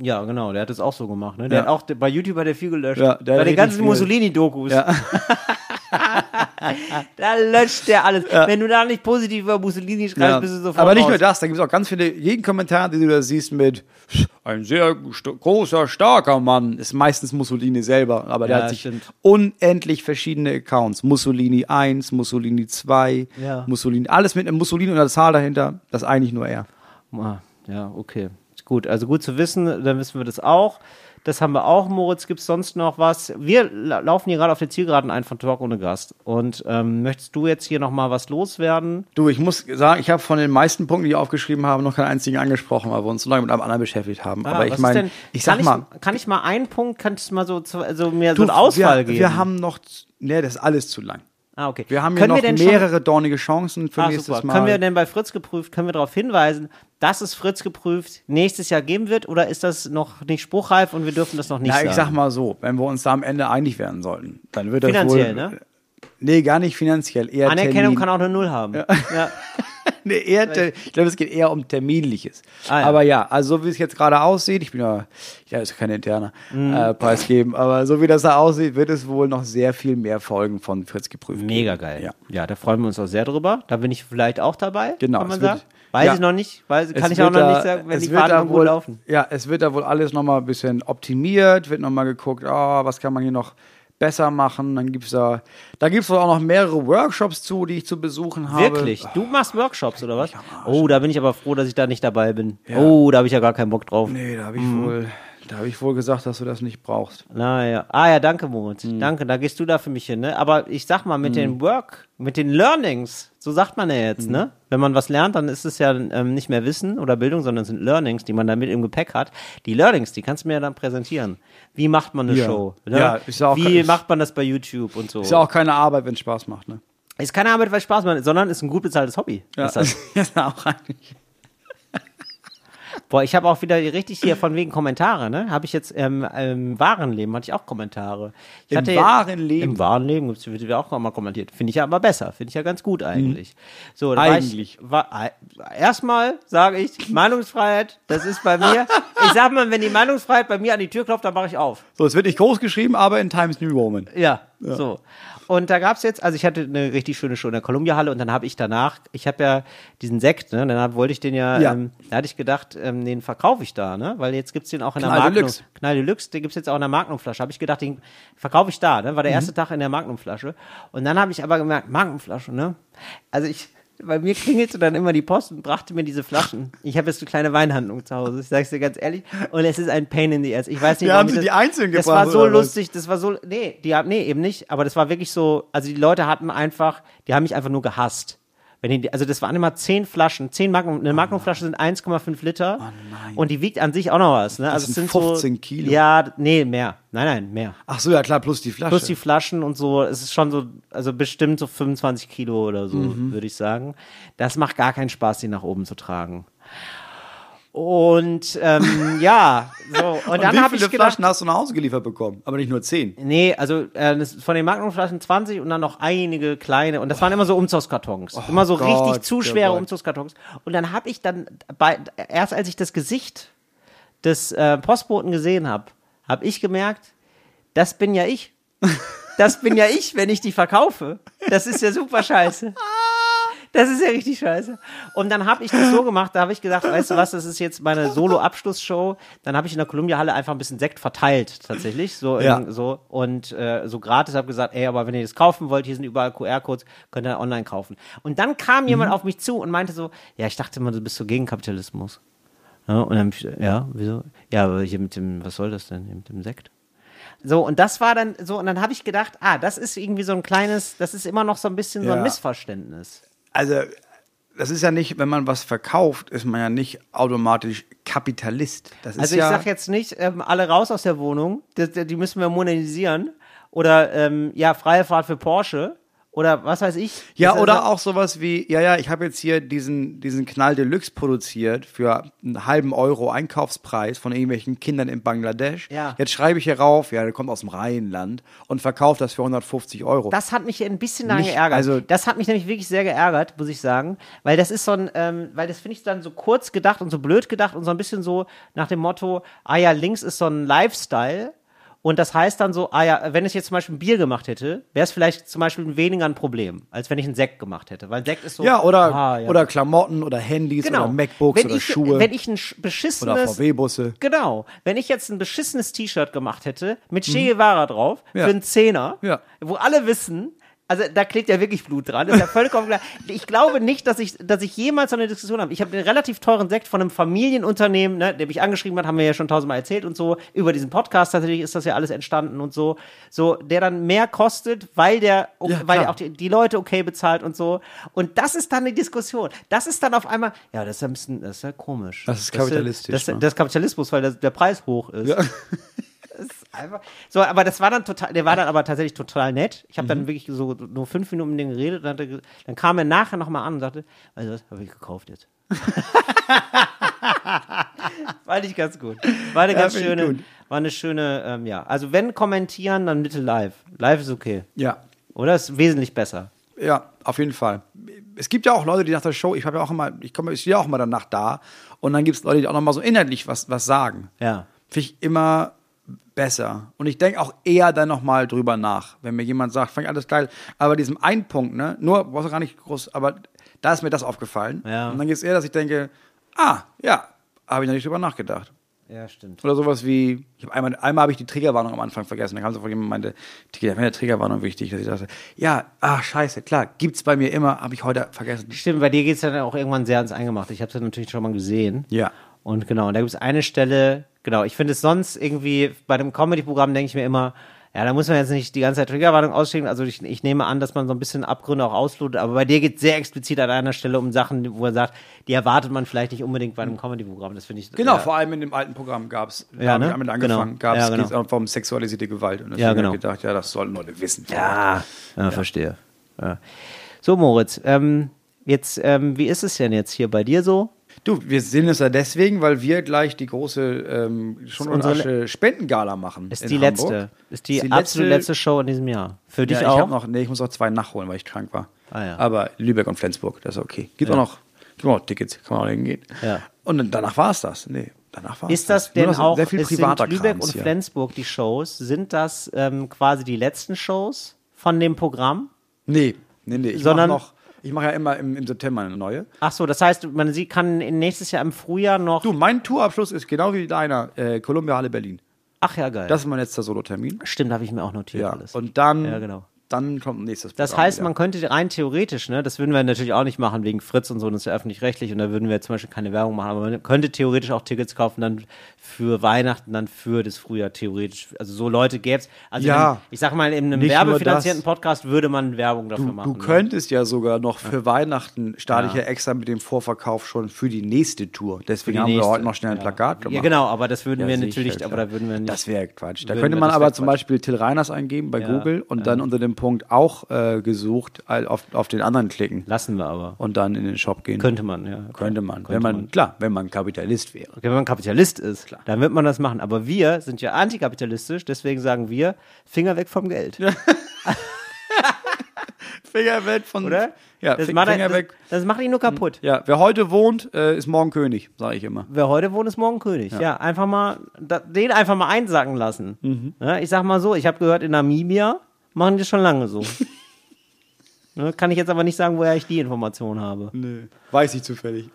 Ja, genau, der hat das auch so gemacht. Ne? Der Ja. hat auch bei YouTube hat er viel gelöscht. Ja, bei den ganzen. Mussolini-Dokus. Ja. Da löscht der alles. Wenn du da nicht positiv über Mussolini schreibst, Ja. bist du sofort Aber nicht raus. nur das, da gibt es auch ganz viele, jeden Kommentar, den du da siehst mit ein sehr großer, starker Mann, ist meistens Mussolini selber, aber der Ja, hat sich stimmt. unendlich verschiedene Accounts. Mussolini 1, Mussolini 2, Ja. Mussolini, alles mit einem Mussolini und einer Zahl dahinter, das ist eigentlich nur er. Ah, ja, okay. Gut, also gut zu wissen, dann wissen wir das auch. Das haben wir auch, Moritz. Gibt es sonst noch was? Wir la laufen hier gerade auf der Zielgeraden ein von Talk ohne Gast. Und ähm, möchtest du jetzt hier nochmal was loswerden? Du, ich muss sagen, ich habe von den meisten Punkten, die ich aufgeschrieben habe, noch keinen einzigen angesprochen, weil wir uns so lange mit einem anderen beschäftigt haben. Ah, aber ich meine, ich kann sag mal, kann ich mal einen Punkt, kannst du mal so, also mir du, so eine Auswahl wir, geben? wir haben noch, ne, das ist alles zu lang. ah, okay. Wir haben hier Können noch wir denn schon- mehrere dornige Chancen für Ah, nächstes super. Mal. Können wir denn bei Fritz geprüft, können wir darauf hinweisen, dass es Fritz geprüft nächstes Jahr geben wird oder ist das noch nicht spruchreif und wir dürfen das noch nicht Ja, sagen? ich sag mal so, wenn wir uns da am Ende einig werden sollten, dann wird das Finanziell, wohl, ne? Nee, gar nicht finanziell, eher Anerkennung Termin. kann auch eine Null haben. Ja. nee, eher ich glaube, es geht eher um terminliches. Ah, ja. Aber ja, also so wie es jetzt gerade aussieht, ich bin ja, ja, ist kein interner Mhm. äh, Preis geben, aber so wie das da aussieht, wird es wohl noch sehr viel mehr Folgen von Fritz geprüft. Mega geben. geil. Ja. Ja. da freuen wir uns auch sehr drüber. Da bin ich vielleicht auch dabei. Genau, Kann man es wird- sagen. Weiß ja. ich noch nicht. Weiß, kann Es ich auch noch da- nicht sagen, wenn es die gut wohl, laufen. Ja, es wird da wohl alles nochmal ein bisschen optimiert, wird nochmal geguckt, ah, was kann man hier noch besser machen. Dann gibt's da, da gibt's wohl auch noch mehrere Workshops zu, die ich zu besuchen habe. Wirklich? Du machst Workshops oder was? Oh, da bin ich aber froh, dass ich da nicht dabei bin. Oh, da habe ich ja gar keinen Bock drauf. Nee, da habe ich Mhm. wohl, da habe ich wohl gesagt, dass du das nicht brauchst. Naja. Ah ja, danke, Moritz. Mhm. Danke, da gehst du da für mich hin, ne? Aber ich sag mal, mit den Work, mit den Learnings, so sagt man ja jetzt, Mhm. ne? Wenn man was lernt, dann ist es ja ähm, nicht mehr Wissen oder Bildung, sondern es sind Learnings, die man da mit im Gepäck hat. Die Learnings, die kannst du mir ja dann präsentieren. Wie macht man eine Ja. Show? Ne? Ja, ist ja auch- Wie macht man das bei YouTube und so? Ist ja auch keine Arbeit, wenn es Spaß macht, ne? Ist keine Arbeit, weil Spaß macht, sondern ist ein gut bezahltes Hobby. Ist das. ist auch eigentlich. Boah, ich habe auch wieder richtig hier von wegen Kommentare, ne? Habe ich jetzt ähm, im wahren Leben hatte ich auch Kommentare. Ich Im wahren Leben? Im wahren Leben wird ja auch mal kommentiert. Finde ich ja aber besser. Finde ich ja ganz gut eigentlich. So, da Eigentlich. War war, erstmal sage ich, Meinungsfreiheit, das ist bei mir. Ich sag mal, wenn die Meinungsfreiheit bei mir an die Tür klopft, dann mache ich auf. So, es wird nicht groß geschrieben, aber in Times New Roman. Ja, so. Und da gab's jetzt, also ich hatte eine richtig schöne Show in der Columbia-Halle und dann habe ich danach, ich habe ja diesen Sekt, ne, dann wollte ich den ja, Ja. Ähm, da hatte ich gedacht, ähm, den verkaufe ich da, ne, weil jetzt gibt's den auch in der Knall Magnum. Deluxe. Knall Deluxe, den gibt's jetzt auch in der Magnumflasche. Habe ich gedacht, den verkaufe ich da, ne, Mhm. war der erste Tag in der Magnumflasche. Und dann habe ich aber gemerkt, Magnumflasche, ne, also ich, bei mir klingelte dann immer die Post und brachte mir diese Flaschen. Ich habe jetzt eine kleine Weinhandlung zu Hause, ich sag's dir ganz ehrlich. Und es ist ein Pain in the ass. Ich weiß nicht, warum haben sie das, die einzeln Das gebracht, war so lustig, das war so, nee, die haben, nee, eben nicht, aber das war wirklich so, also die Leute hatten einfach, die haben mich einfach nur gehasst. Wenn die, also das waren immer zehn Flaschen, zehn Magnum, eine Magnumflasche sind 1,5 Liter und die wiegt an sich auch noch was, ne? Also es sind sind 15 so, Kilo. Ja, nee, mehr. Nein, nein, mehr. Ach so, ja klar, plus die Flasche. Plus die Flaschen und so, es ist schon so, also bestimmt so 25 Kilo oder so, Mhm. würde ich sagen. Das macht gar keinen Spaß, die nach oben zu tragen. Und ähm, ja, so. Und, Und dann wie habe viele ich gedacht, Flaschen hast du nach Hause geliefert bekommen? Aber nicht nur zehn. Nee, also äh, das von den Magnumflaschen 20 und dann noch einige kleine. Und das waren immer so Umzugskartons. immer so Oh Gott, richtig zu der schwere Gott. Umzugskartons. Und dann habe ich dann, bei, erst als ich das Gesicht des äh, Postboten gesehen habe, habe ich gemerkt, das bin ja ich. Das bin ja ich, wenn ich die verkaufe. Das ist ja super scheiße. Das ist ja richtig scheiße. Und dann habe ich das so gemacht, da habe ich gesagt, weißt du was, das ist jetzt meine Solo-Abschlussshow. Dann habe ich in der Columbia-Halle einfach ein bisschen Sekt verteilt, tatsächlich. So, Ja. in, so und äh, so gratis habe gesagt, ey, aber wenn ihr das kaufen wollt, hier sind überall QR-Codes, könnt ihr online kaufen. Und dann kam Mhm. jemand auf mich zu und meinte so, ja, ich dachte immer, du bist so gegen Kapitalismus. Ja, und dann, ich, ja, wieso? Ja, aber hier mit dem, was soll das denn, hier mit dem Sekt? So, und das war dann so, und dann habe ich gedacht, ah, das ist irgendwie so ein kleines, das ist immer noch so ein bisschen so ein Ja. Missverständnis. Also, das ist ja nicht, wenn man was verkauft, ist man ja nicht automatisch Kapitalist. Das Also ich ja, sag jetzt nicht, ähm, alle raus aus der Wohnung, die, die müssen wir modernisieren. Oder ähm, ja, freie Fahrt für Porsche. Oder was weiß ich. Ja, Das- oder auch sowas wie, ja, ja, ich habe jetzt hier diesen, diesen Knall Deluxe produziert für einen halben Euro Einkaufspreis von irgendwelchen Kindern in Bangladesch. Ja. Jetzt schreibe ich hier rauf, ja, der kommt aus dem Rheinland und verkauft das für 150 Euro. Das hat mich ein bisschen Nicht- geärgert. also- das hat mich nämlich wirklich sehr geärgert, muss ich sagen. Weil das ist so ein, ähm, weil das finde ich dann so kurz gedacht und so blöd gedacht und so ein bisschen so nach dem Motto, ah ja, links ist so ein Lifestyle. Und das heißt dann so, ah ja, wenn ich jetzt zum Beispiel ein Bier gemacht hätte, wäre es vielleicht zum Beispiel weniger ein Problem, als wenn ich einen Sekt gemacht hätte. Weil Sekt ist so. ja, oder, ah, ja. oder Klamotten oder Handys genau. oder MacBooks wenn oder ich, Schuhe Wenn ich ein sch- oder beschissenes VW-Busse. Genau. Wenn ich jetzt ein beschissenes T-Shirt gemacht hätte, mit Che Guevara drauf, Mhm. Ja. für einen Zehner, Ja. wo alle wissen, also da klebt ja wirklich Blut dran, ist ja vollkommen klar. Ich glaube nicht, dass ich, dass ich jemals so eine Diskussion habe. Ich habe einen relativ teuren Sekt von einem Familienunternehmen, ne, der mich angeschrieben hat, haben wir ja schon tausendmal erzählt und so. Über diesen Podcast tatsächlich ist das ja alles entstanden und so. So, der dann mehr kostet, weil der, Ja, weil der auch die, die Leute okay bezahlt und so. Und das ist dann eine Diskussion. Das ist dann auf einmal, ja, das ist ja ein bisschen, das ist ja komisch. Das ist ja- kapitalistisch, Das, ne? das ist Kapitalismus, weil das, der Preis hoch ist. Das einfach, so, aber das war dann total, der war dann aber tatsächlich total nett. Ich habe Mhm. dann wirklich so nur fünf Minuten mit dem geredet, dann, er dann kam er nachher nochmal an und sagte, also das habe ich gekauft jetzt. war nicht ganz gut. War eine Ja, ganz schöne, war eine schöne, ähm, ja. Also wenn kommentieren, dann bitte live. Live ist okay. Ja. Oder ist wesentlich besser. Ja, auf jeden Fall. Es gibt ja auch Leute, die nach der Show, ich habe ja auch immer, ich komme, ich stehe ja auch immer danach da und dann gibt es Leute, die auch nochmal so inhaltlich was, was sagen. Ja. Finde ich immer besser. Und ich denke auch eher dann nochmal drüber nach, wenn mir jemand sagt, fand ich alles geil. Aber diesem einen Punkt, ne, nur, brauchst du gar nicht groß, aber da ist mir das aufgefallen. Ja. Und dann geht es eher, dass ich denke, ah, ja, habe ich noch nicht drüber nachgedacht. Ja, stimmt. Oder sowas wie, ich hab einmal, einmal habe ich die Triggerwarnung am Anfang vergessen. Da kam so von jemand meinte, wäre eine Triggerwarnung wichtig, dass ich dachte, ja, ach scheiße, klar, gibt's bei mir immer, habe ich heute vergessen. Stimmt, bei dir geht es dann auch irgendwann sehr ans Eingemachte. Ich habe es natürlich schon mal gesehen. Ja. Und genau, und da gibt es eine Stelle, genau, ich finde es sonst irgendwie, bei dem Comedy-Programm denke ich mir immer, ja, da muss man jetzt nicht die ganze Zeit Triggerwarnung ausschicken. Also ich, ich nehme an, dass man so ein bisschen Abgründe auch auslotet, aber bei dir geht es sehr explizit an einer Stelle um Sachen, wo er sagt, die erwartet man vielleicht nicht unbedingt bei einem Comedy-Programm. Das finde ich. Genau, ja, vor allem in dem alten Programm gab es, da Ja, habe ne? damit angefangen, Genau. gab es Ja, genau. geht's einfach um sexualisierte Gewalt. Und Ja, habe genau. ich gedacht, ja, das sollten Leute wissen. Ja, ja, verstehe. Ja. So, Moritz, ähm, jetzt, ähm, wie ist es denn jetzt hier bei dir so? Du, wir sehen es ja deswegen, weil wir gleich die große ähm, schon unsere unsere Spendengala machen. Ist die Hamburg. letzte. Ist die, Ist die absolut letzte- letzte Show in diesem Jahr. Für dich ja, ich auch? habe noch, nee, ich muss noch zwei nachholen, weil ich krank war. Ah, ja. Aber Lübeck und Flensburg, das ist okay. Gibt Ja. auch noch, gibt auch Tickets, kann man auch hingehen. Ja. Und dann, danach war es das. Nee, danach war Ist das Nur denn auch, sehr viel es sind privater Lübeck Krams und hier. Flensburg die Shows, sind das ähm, quasi die letzten Shows von dem Programm? Nee, nee, nee. Ich Sondern- noch, ich mache ja immer im, im September eine neue. Ach so, das heißt, man sie kann nächstes Jahr im Frühjahr noch. Du, mein Tourabschluss ist genau wie deiner, äh, Columbia Halle Berlin. Ach ja, geil. Das ist mein letzter Solotermin. Stimmt, habe ich mir auch notiert Ja. alles. Und dann, Ja, genau. Dann kommt nächstes Das Programm heißt, wieder. man könnte rein theoretisch, ne, das würden wir natürlich auch nicht machen wegen Fritz und so, das ist ja öffentlich-rechtlich und da würden wir zum Beispiel keine Werbung machen, aber man könnte theoretisch auch Tickets kaufen dann für Weihnachten, dann für das Frühjahr theoretisch. Also so Leute gäbe es. Also Ja. in einem, ich sag mal, in einem werbefinanzierten das. Podcast würde man Werbung dafür Du, machen. du ne? könntest ja sogar noch für Weihnachten starte ich ja extra mit dem Vorverkauf schon für die nächste Tour. Deswegen die haben wir nächste. heute noch schnell ein Plakat gemacht. Ja, genau, aber das würden Ja, wir natürlich, aber da würden wir nicht. Das wäre Quatsch. Da könnte man das aber zum. Beispiel Till Reiners eingeben bei Ja, Google und dann unter dem Punkt auch äh, gesucht auf, auf den anderen klicken Lassen wir aber. und dann in den Shop gehen. Könnte man, ja. Könnte man. Könnte wenn man, man. klar, wenn man Kapitalist wäre. Okay, wenn man Kapitalist ist, dann wird man das machen. Aber wir sind ja antikapitalistisch, deswegen sagen wir, Finger weg vom Geld. Finger weg von. Oder? Ja, das macht, Finger das, weg. das macht ihn nur kaputt. Ja, wer heute wohnt, äh, ist morgen König, sage ich immer. Wer heute wohnt, ist morgen König. Ja, einfach mal, da, den einfach mal einsacken lassen. Mhm. Ja, ich sag mal so, ich habe gehört, in Namibia machen die das schon lange so. Ne, Kann ich jetzt aber nicht sagen, woher ich die Information habe. Nö. Weiß ich zufällig.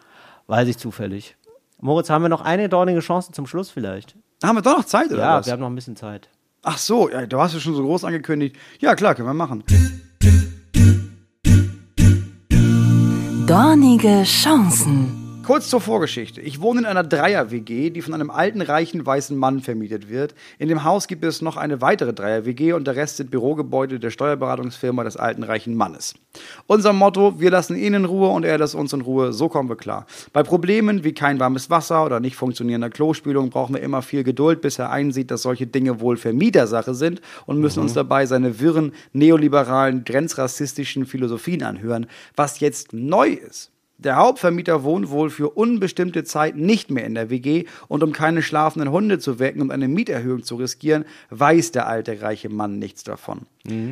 Weiß ich zufällig. Moritz, haben wir noch eine dornige Chance zum Schluss vielleicht? Haben wir doch noch Zeit, oder ja, was? wir haben noch ein bisschen Zeit. Ach so, ja, du hast ja schon so groß angekündigt. Ja, klar, können wir machen. Dornige Chancen. Kurz zur Vorgeschichte. Ich wohne in einer Dreier-WG, die von einem alten, reichen, weißen Mann vermietet wird. In dem Haus gibt es noch eine weitere Dreier-WG und der Rest sind Bürogebäude der Steuerberatungsfirma des alten, reichen Mannes. Unser Motto, wir lassen ihn in Ruhe und er lässt uns in Ruhe, so kommen wir klar. Bei Problemen wie kein warmes Wasser oder nicht funktionierender Klospülung brauchen wir immer viel Geduld, bis er einsieht, dass solche Dinge wohl Vermietersache sind und müssen uns dabei seine wirren, neoliberalen, grenzrassistischen Philosophien anhören. Was jetzt neu ist, der Hauptvermieter wohnt wohl für unbestimmte Zeit nicht mehr in der WG und um keine schlafenden Hunde zu wecken und eine Mieterhöhung zu riskieren, weiß der alte reiche Mann nichts davon.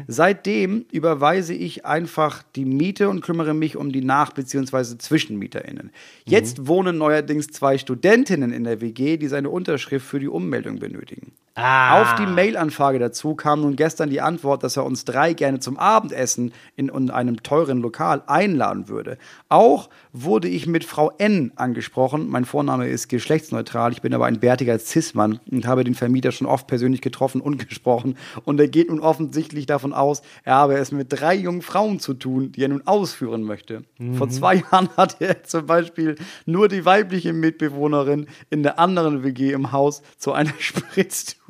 Seitdem überweise ich einfach die Miete und kümmere mich um die Nach- bzw. ZwischenmieterInnen. Jetzt wohnen neuerdings zwei Studentinnen in der WG, die seine Unterschrift für die Ummeldung benötigen. Auf die Mailanfrage dazu kam nun gestern die Antwort, dass er uns drei gerne zum Abendessen in, in einem teuren Lokal einladen würde. Auch wurde ich mit Frau N angesprochen. Mein Vorname ist geschlechtsneutral, ich bin aber ein bärtiger Cis-Mann und habe den Vermieter schon oft persönlich getroffen und gesprochen. Und er geht nun offensichtlich davon aus, er habe es mit drei jungen Frauen zu tun, die er nun ausführen möchte. Vor zwei Jahren hatte er zum Beispiel nur die weibliche Mitbewohnerin in der anderen WG im Haus zu einer Spritztour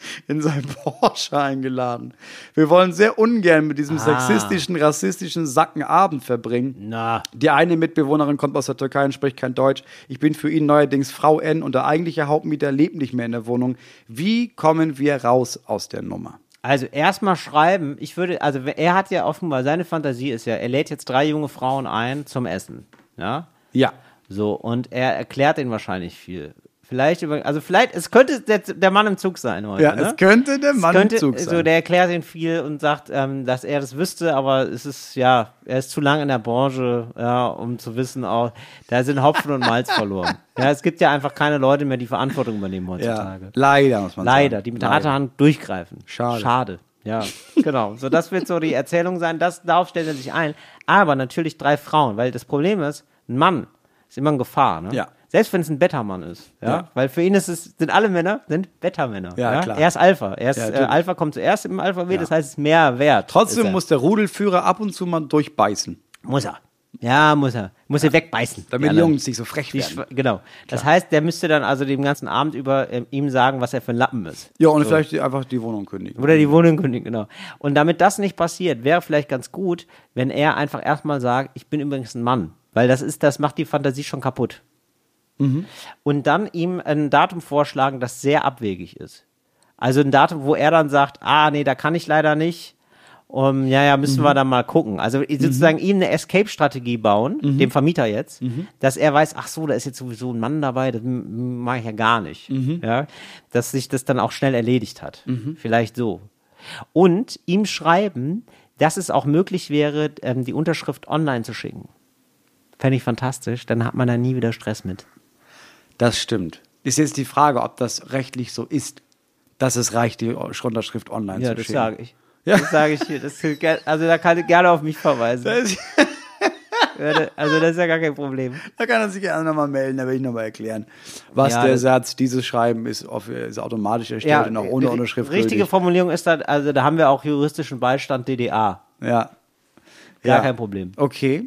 in sein Porsche eingeladen. Wir wollen sehr ungern mit diesem sexistischen, rassistischen Sacken Abend verbringen. Na, Die eine Mitbewohnerin kommt aus der Türkei und spricht kein Deutsch. Ich bin für ihn neuerdings Frau N und der eigentliche Hauptmieter lebt nicht mehr in der Wohnung. Wie kommen wir raus aus der Nummer? also erstmal schreiben. Ich würde, also er hat ja offenbar, seine Fantasie ist ja, er lädt jetzt drei junge Frauen ein zum Essen. Ja. Ja. So, und er erklärt ihnen wahrscheinlich viel. Vielleicht über, also vielleicht, es könnte der, der Mann im Zug sein heute. Ja, ne? es könnte der Mann könnte, im Zug sein. So, der erklärt ihn viel und sagt, ähm, dass er das wüsste, aber es ist, ja, er ist zu lang in der Branche, ja, um zu wissen, auch, da sind Hopfen und Malz verloren. Ja, es gibt ja einfach keine Leute mehr, die Verantwortung übernehmen ja. heutzutage. Leider, muss man Leider, sagen. die mit Leider. harter Hand durchgreifen. Schade. Schade. Ja, genau. So, das wird so die Erzählung sein. Das, darauf stellt er sich ein. Aber natürlich drei Frauen, weil das Problem ist, ein Mann ist immer eine Gefahr, ne? Ja. Selbst wenn es ein Beta-Mann ist, ja? Ja. Weil für ihn ist es, sind alle Männer, sind Beta-Männer. Ja, klar. Er ist Alpha. Er ist, Ja, äh. Alpha kommt zuerst im Alphabet, das heißt, es ist mehr wert. Trotzdem muss der Rudelführer ab und zu mal durchbeißen, Muss er. Ja, muss er. Muss er wegbeißen. damit die. Jungs nicht so frech Die werden. Schwa- Genau. Das heißt, der müsste dann also den ganzen Abend über ähm, ihm sagen, was er für ein Lappen ist. Ja, und vielleicht die- einfach die Wohnung kündigen. Oder die Wohnung kündigen, genau. Und damit das nicht passiert, wäre vielleicht ganz gut, wenn er einfach erstmal sagt, ich bin übrigens ein Mann. Weil das ist, das macht die Fantasie schon kaputt. Und dann ihm ein Datum vorschlagen, das sehr abwegig ist. Also ein Datum, wo er dann sagt, ah, nee, da kann ich leider nicht. Um, ja, ja, müssen wir dann mal gucken. Also sozusagen ihm eine Escape-Strategie bauen, dem Vermieter jetzt, dass er weiß, ach so, da ist jetzt sowieso ein Mann dabei, das mache ich ja gar nicht. Ja, dass sich das dann auch schnell erledigt hat. Vielleicht so. Und ihm schreiben, dass es auch möglich wäre, ähm, die Unterschrift online zu schicken. Fände ich fantastisch, dann hat man da nie wieder Stress mit. Das stimmt. Ist jetzt die Frage, ob das rechtlich so ist, dass es reicht, die Unterschrift online Ja, zu das schicken. sage ich. Ja. Das sage ich hier. Das also da kann ich gerne auf mich verweisen. Ja, da- Also das ist ja gar kein Problem. Da kann er sich gerne nochmal melden, da will ich nochmal erklären. Was Ja, der das- Satz, dieses Schreiben ist, auf, ist automatisch erstellt und auch ohne ri- Unterschrift Richtige gültig. Formulierung ist da, also da haben wir auch juristischen Beistand DDA. Ja. Gar ja. kein Problem. Okay.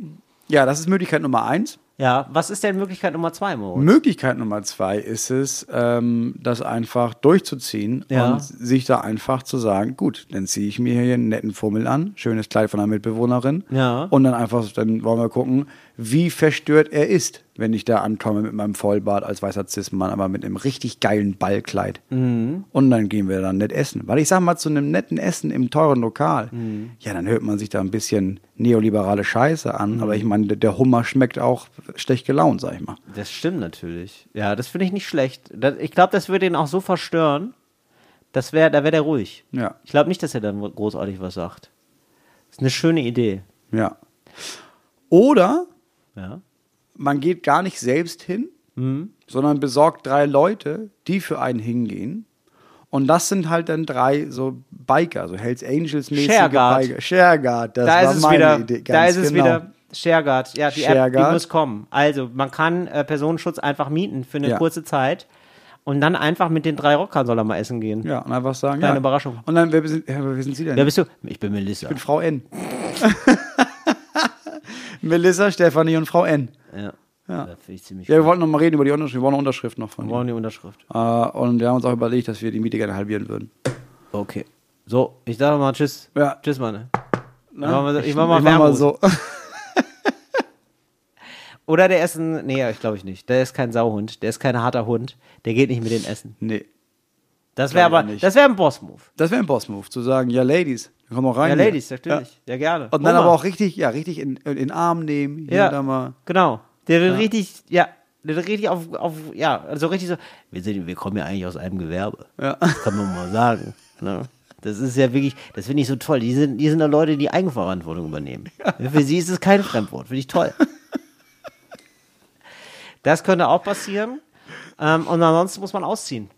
Ja, das ist Möglichkeit Nummer eins. Ja, was ist denn Möglichkeit Nummer zwei, Moritz? Möglichkeit Nummer zwei ist es, ähm, das einfach durchzuziehen Ja. und sich da einfach zu sagen, gut, dann ziehe ich mir hier einen netten Fummel an, schönes Kleid von einer Mitbewohnerin Ja. und dann einfach, dann wollen wir gucken, wie verstört er ist, wenn ich da ankomme mit meinem Vollbart als weißer Cis-Mann, aber mit einem richtig geilen Ballkleid. Mhm. Und dann gehen wir dann nett essen. Weil ich sag mal, zu einem netten Essen im teuren Lokal, Mhm. ja, dann hört man sich da ein bisschen neoliberale Scheiße an, Mhm. aber ich meine, der- Hummer schmeckt auch schlecht gelaunt, sag ich mal. Das stimmt natürlich. Ja, das finde ich nicht schlecht. Ich glaube, das würde ihn auch so verstören, das wär, da wäre der ruhig. Ja. Ich glaube nicht, dass er dann großartig was sagt. Das ist eine schöne Idee. Ja. Oder Ja. man geht gar nicht selbst hin, sondern besorgt drei Leute, die für einen hingehen Und das sind halt dann drei so Biker, so Hells Angels-mäßige Shareguard. Biker. Shareguard, das da war ist es meine wieder, Idee. da ganz ist es genau. wieder ShareGuard. Ja, die App, ShareGuard. die muss kommen. Also, man kann äh, Personenschutz einfach mieten für eine Ja. kurze Zeit und dann einfach mit den drei Rockern soll er mal essen gehen. Ja, und einfach sagen, Kleine ja. Überraschung. Und dann, wer sind, wer sind Sie denn? Wer bist du? Ich bin Melissa. Ich bin Frau N. Melissa, Stefanie und Frau N. ja. Ja. Finde ich ziemlich Ja, wir wollten noch mal reden über die Unterschrift. Wir wollen eine Unterschrift noch von Wir brauchen die Unterschrift. Äh, und wir haben uns auch überlegt, dass wir die Miete gerne halbieren würden. Okay. So, ich sage mal Tschüss. Ja. Tschüss, Mann. Na, Ich mach mal, so- ich mach mal, ich mach mal so. Oder der ist ein. Nee, ich glaube ich nicht. Der ist kein Sauhund. Der ist kein harter Hund. Der geht nicht mit den Essen. nee. Das wäre aber. nicht. Das wäre ein Boss-Move. Das wäre ein Boss-Move, zu sagen, ja, Ladies, komm mal rein. Ja. Ladies, natürlich. Ja, gerne. Und dann Oma. aber auch richtig, ja, richtig in, in den Arm nehmen. Hier Ja, und da mal. genau. Der wird richtig, ja, der richtig auf, auf, ja, also richtig so, wir, sind, wir kommen ja eigentlich aus einem Gewerbe. Ja. Das kann man mal sagen. Ne? Das ist ja wirklich, das finde ich so toll. Die sind, die sind da Leute, die Eigenverantwortung übernehmen. Für sie ist es kein Fremdwort. Finde ich toll. Das könnte auch passieren. Ähm, und ansonsten muss man ausziehen.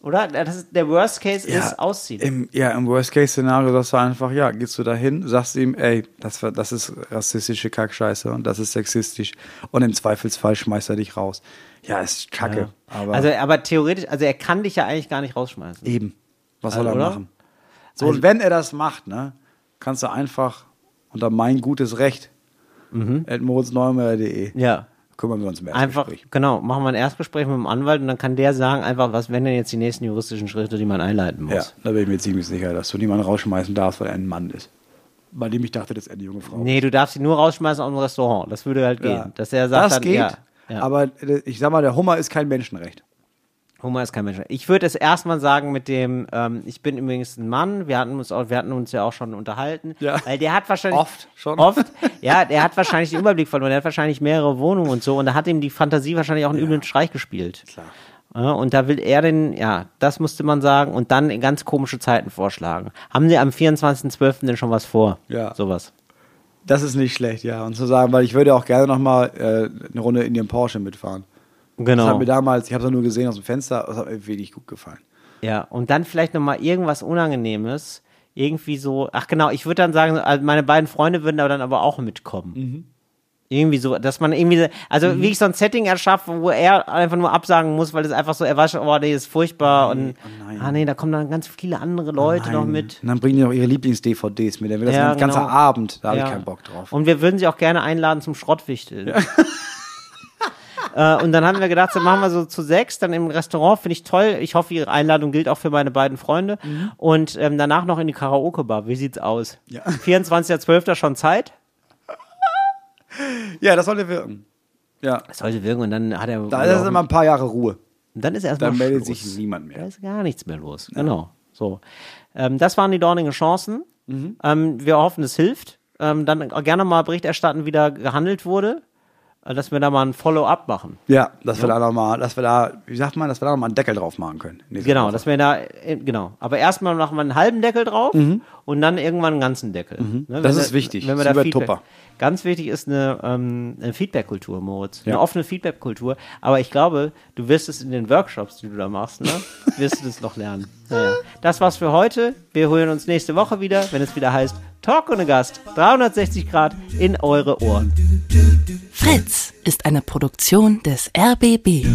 Oder? Das ist, der Worst Case ist ausziehen. Im, ja, im Worst-Case-Szenario sagst du einfach, ja, gehst du da hin, sagst ihm, ey, das, das ist rassistische Kackscheiße und das ist sexistisch. Und im Zweifelsfall schmeißt er dich raus. Ja, ist kacke. Aber also, aber theoretisch, also er kann dich ja eigentlich gar nicht rausschmeißen. eben, was Also, soll er oder? machen? So, und wenn er das macht, ne, kannst du einfach unter mein gutes Recht, mhm. moritzneumeier.de, Ja. Kümmern wir uns im Einfach, genau, machen wir ein Erstgespräch mit dem Anwalt und dann kann der sagen, einfach, was wären denn jetzt die nächsten juristischen Schritte, die man einleiten muss. Ja, da bin ich mir ziemlich sicher, dass du niemanden rausschmeißen darfst, weil er ein Mann ist. Bei dem ich dachte, das ist eine junge Frau. Nee, du darfst ihn nur rausschmeißen aus dem Restaurant. Das würde halt Ja. gehen. Dass er sagt das dann, geht, ja, ja. aber äh, ich sag mal, der Hummer ist kein Menschenrecht. Humor ist kein Mensch. Ich würde es erstmal sagen mit dem, ähm, ich bin übrigens ein Mann, wir hatten uns auch, wir hatten uns ja auch schon unterhalten. Ja. Weil der hat wahrscheinlich. Oft schon. Oft. Ja, der hat wahrscheinlich den Überblick verloren, der hat wahrscheinlich mehrere Wohnungen und so und da hat ihm die Fantasie wahrscheinlich auch einen üblen Streich gespielt. Klar. Ja, und da will er den, ja, das musste man sagen und dann in ganz komische Zeiten vorschlagen. Haben Sie am 24.12. denn schon was vor? Ja. Sowas. Das ist nicht schlecht, ja. Und zu sagen, weil ich würde auch gerne noch mal äh, eine Runde in ihrem Porsche mitfahren. Das Genau. hat mir damals, ich habe es nur gesehen aus dem Fenster, das hat mir wenig gut gefallen. Ja, und dann vielleicht nochmal irgendwas Unangenehmes. Irgendwie so, ach genau, ich würde dann sagen, also meine beiden Freunde würden aber dann aber auch mitkommen. Mhm. Irgendwie so, dass man irgendwie, also wie ich so ein Setting erschaffen, wo er einfach nur absagen muss, weil es einfach so, er weiß schon, oh, nee, ist furchtbar und, oh nein. ah nee, da kommen dann ganz viele andere Leute noch Nein. mit. Und dann bringen die noch ihre Lieblings-DVDs mit. Dann wird das Ja, ein ganzer genau. Abend. Da habe Ja. ich keinen Bock drauf. Und wir würden sie auch gerne einladen zum Schrottwichteln. äh, und dann haben wir gedacht, so machen wir so zu sechs, dann im Restaurant, finde ich toll. Ich hoffe, Ihre Einladung gilt auch für meine beiden Freunde. Und ähm, danach noch in die Karaoke-Bar. Wie sieht's aus? Ja. 24.12. schon Zeit? ja, das sollte wirken. Ja. Das sollte wirken und dann hat er. Da ist immer ein paar Jahre Ruhe. Und dann ist erstmal. Dann meldet Schluss. sich niemand mehr. Da ist gar nichts mehr los. Genau. So. Ähm, das waren die dornigen Chancen. Mhm. Ähm, wir hoffen, es hilft. Ähm, dann gerne mal Bericht erstatten, wie da gehandelt wurde. Äh, Dass wir da mal ein Follow-up machen. Ja, dass wir da nochmal, dass wir da, wie sagt man, dass wir da nochmal einen Deckel drauf machen können. Genau, Woche. dass wir da, äh, genau. Aber erstmal machen wir einen halben Deckel drauf und dann irgendwann einen ganzen Deckel. Ne, Mhm. Das wir- ist wichtig. Wenn wir Das da Feedback, Tupper. ganz wichtig ist eine, ähm, eine Feedback-Kultur, Moritz. Ja. Eine offene Feedback-Kultur. Aber ich glaube, du wirst es in den Workshops, die du da machst, ne, wirst du das noch lernen. Naja. Das war's für heute. Wir holen uns nächste Woche wieder, wenn es wieder heißt Talk ohne Gast. 360 Grad in eure Ohren. Fritz ist eine Produktion des RBB.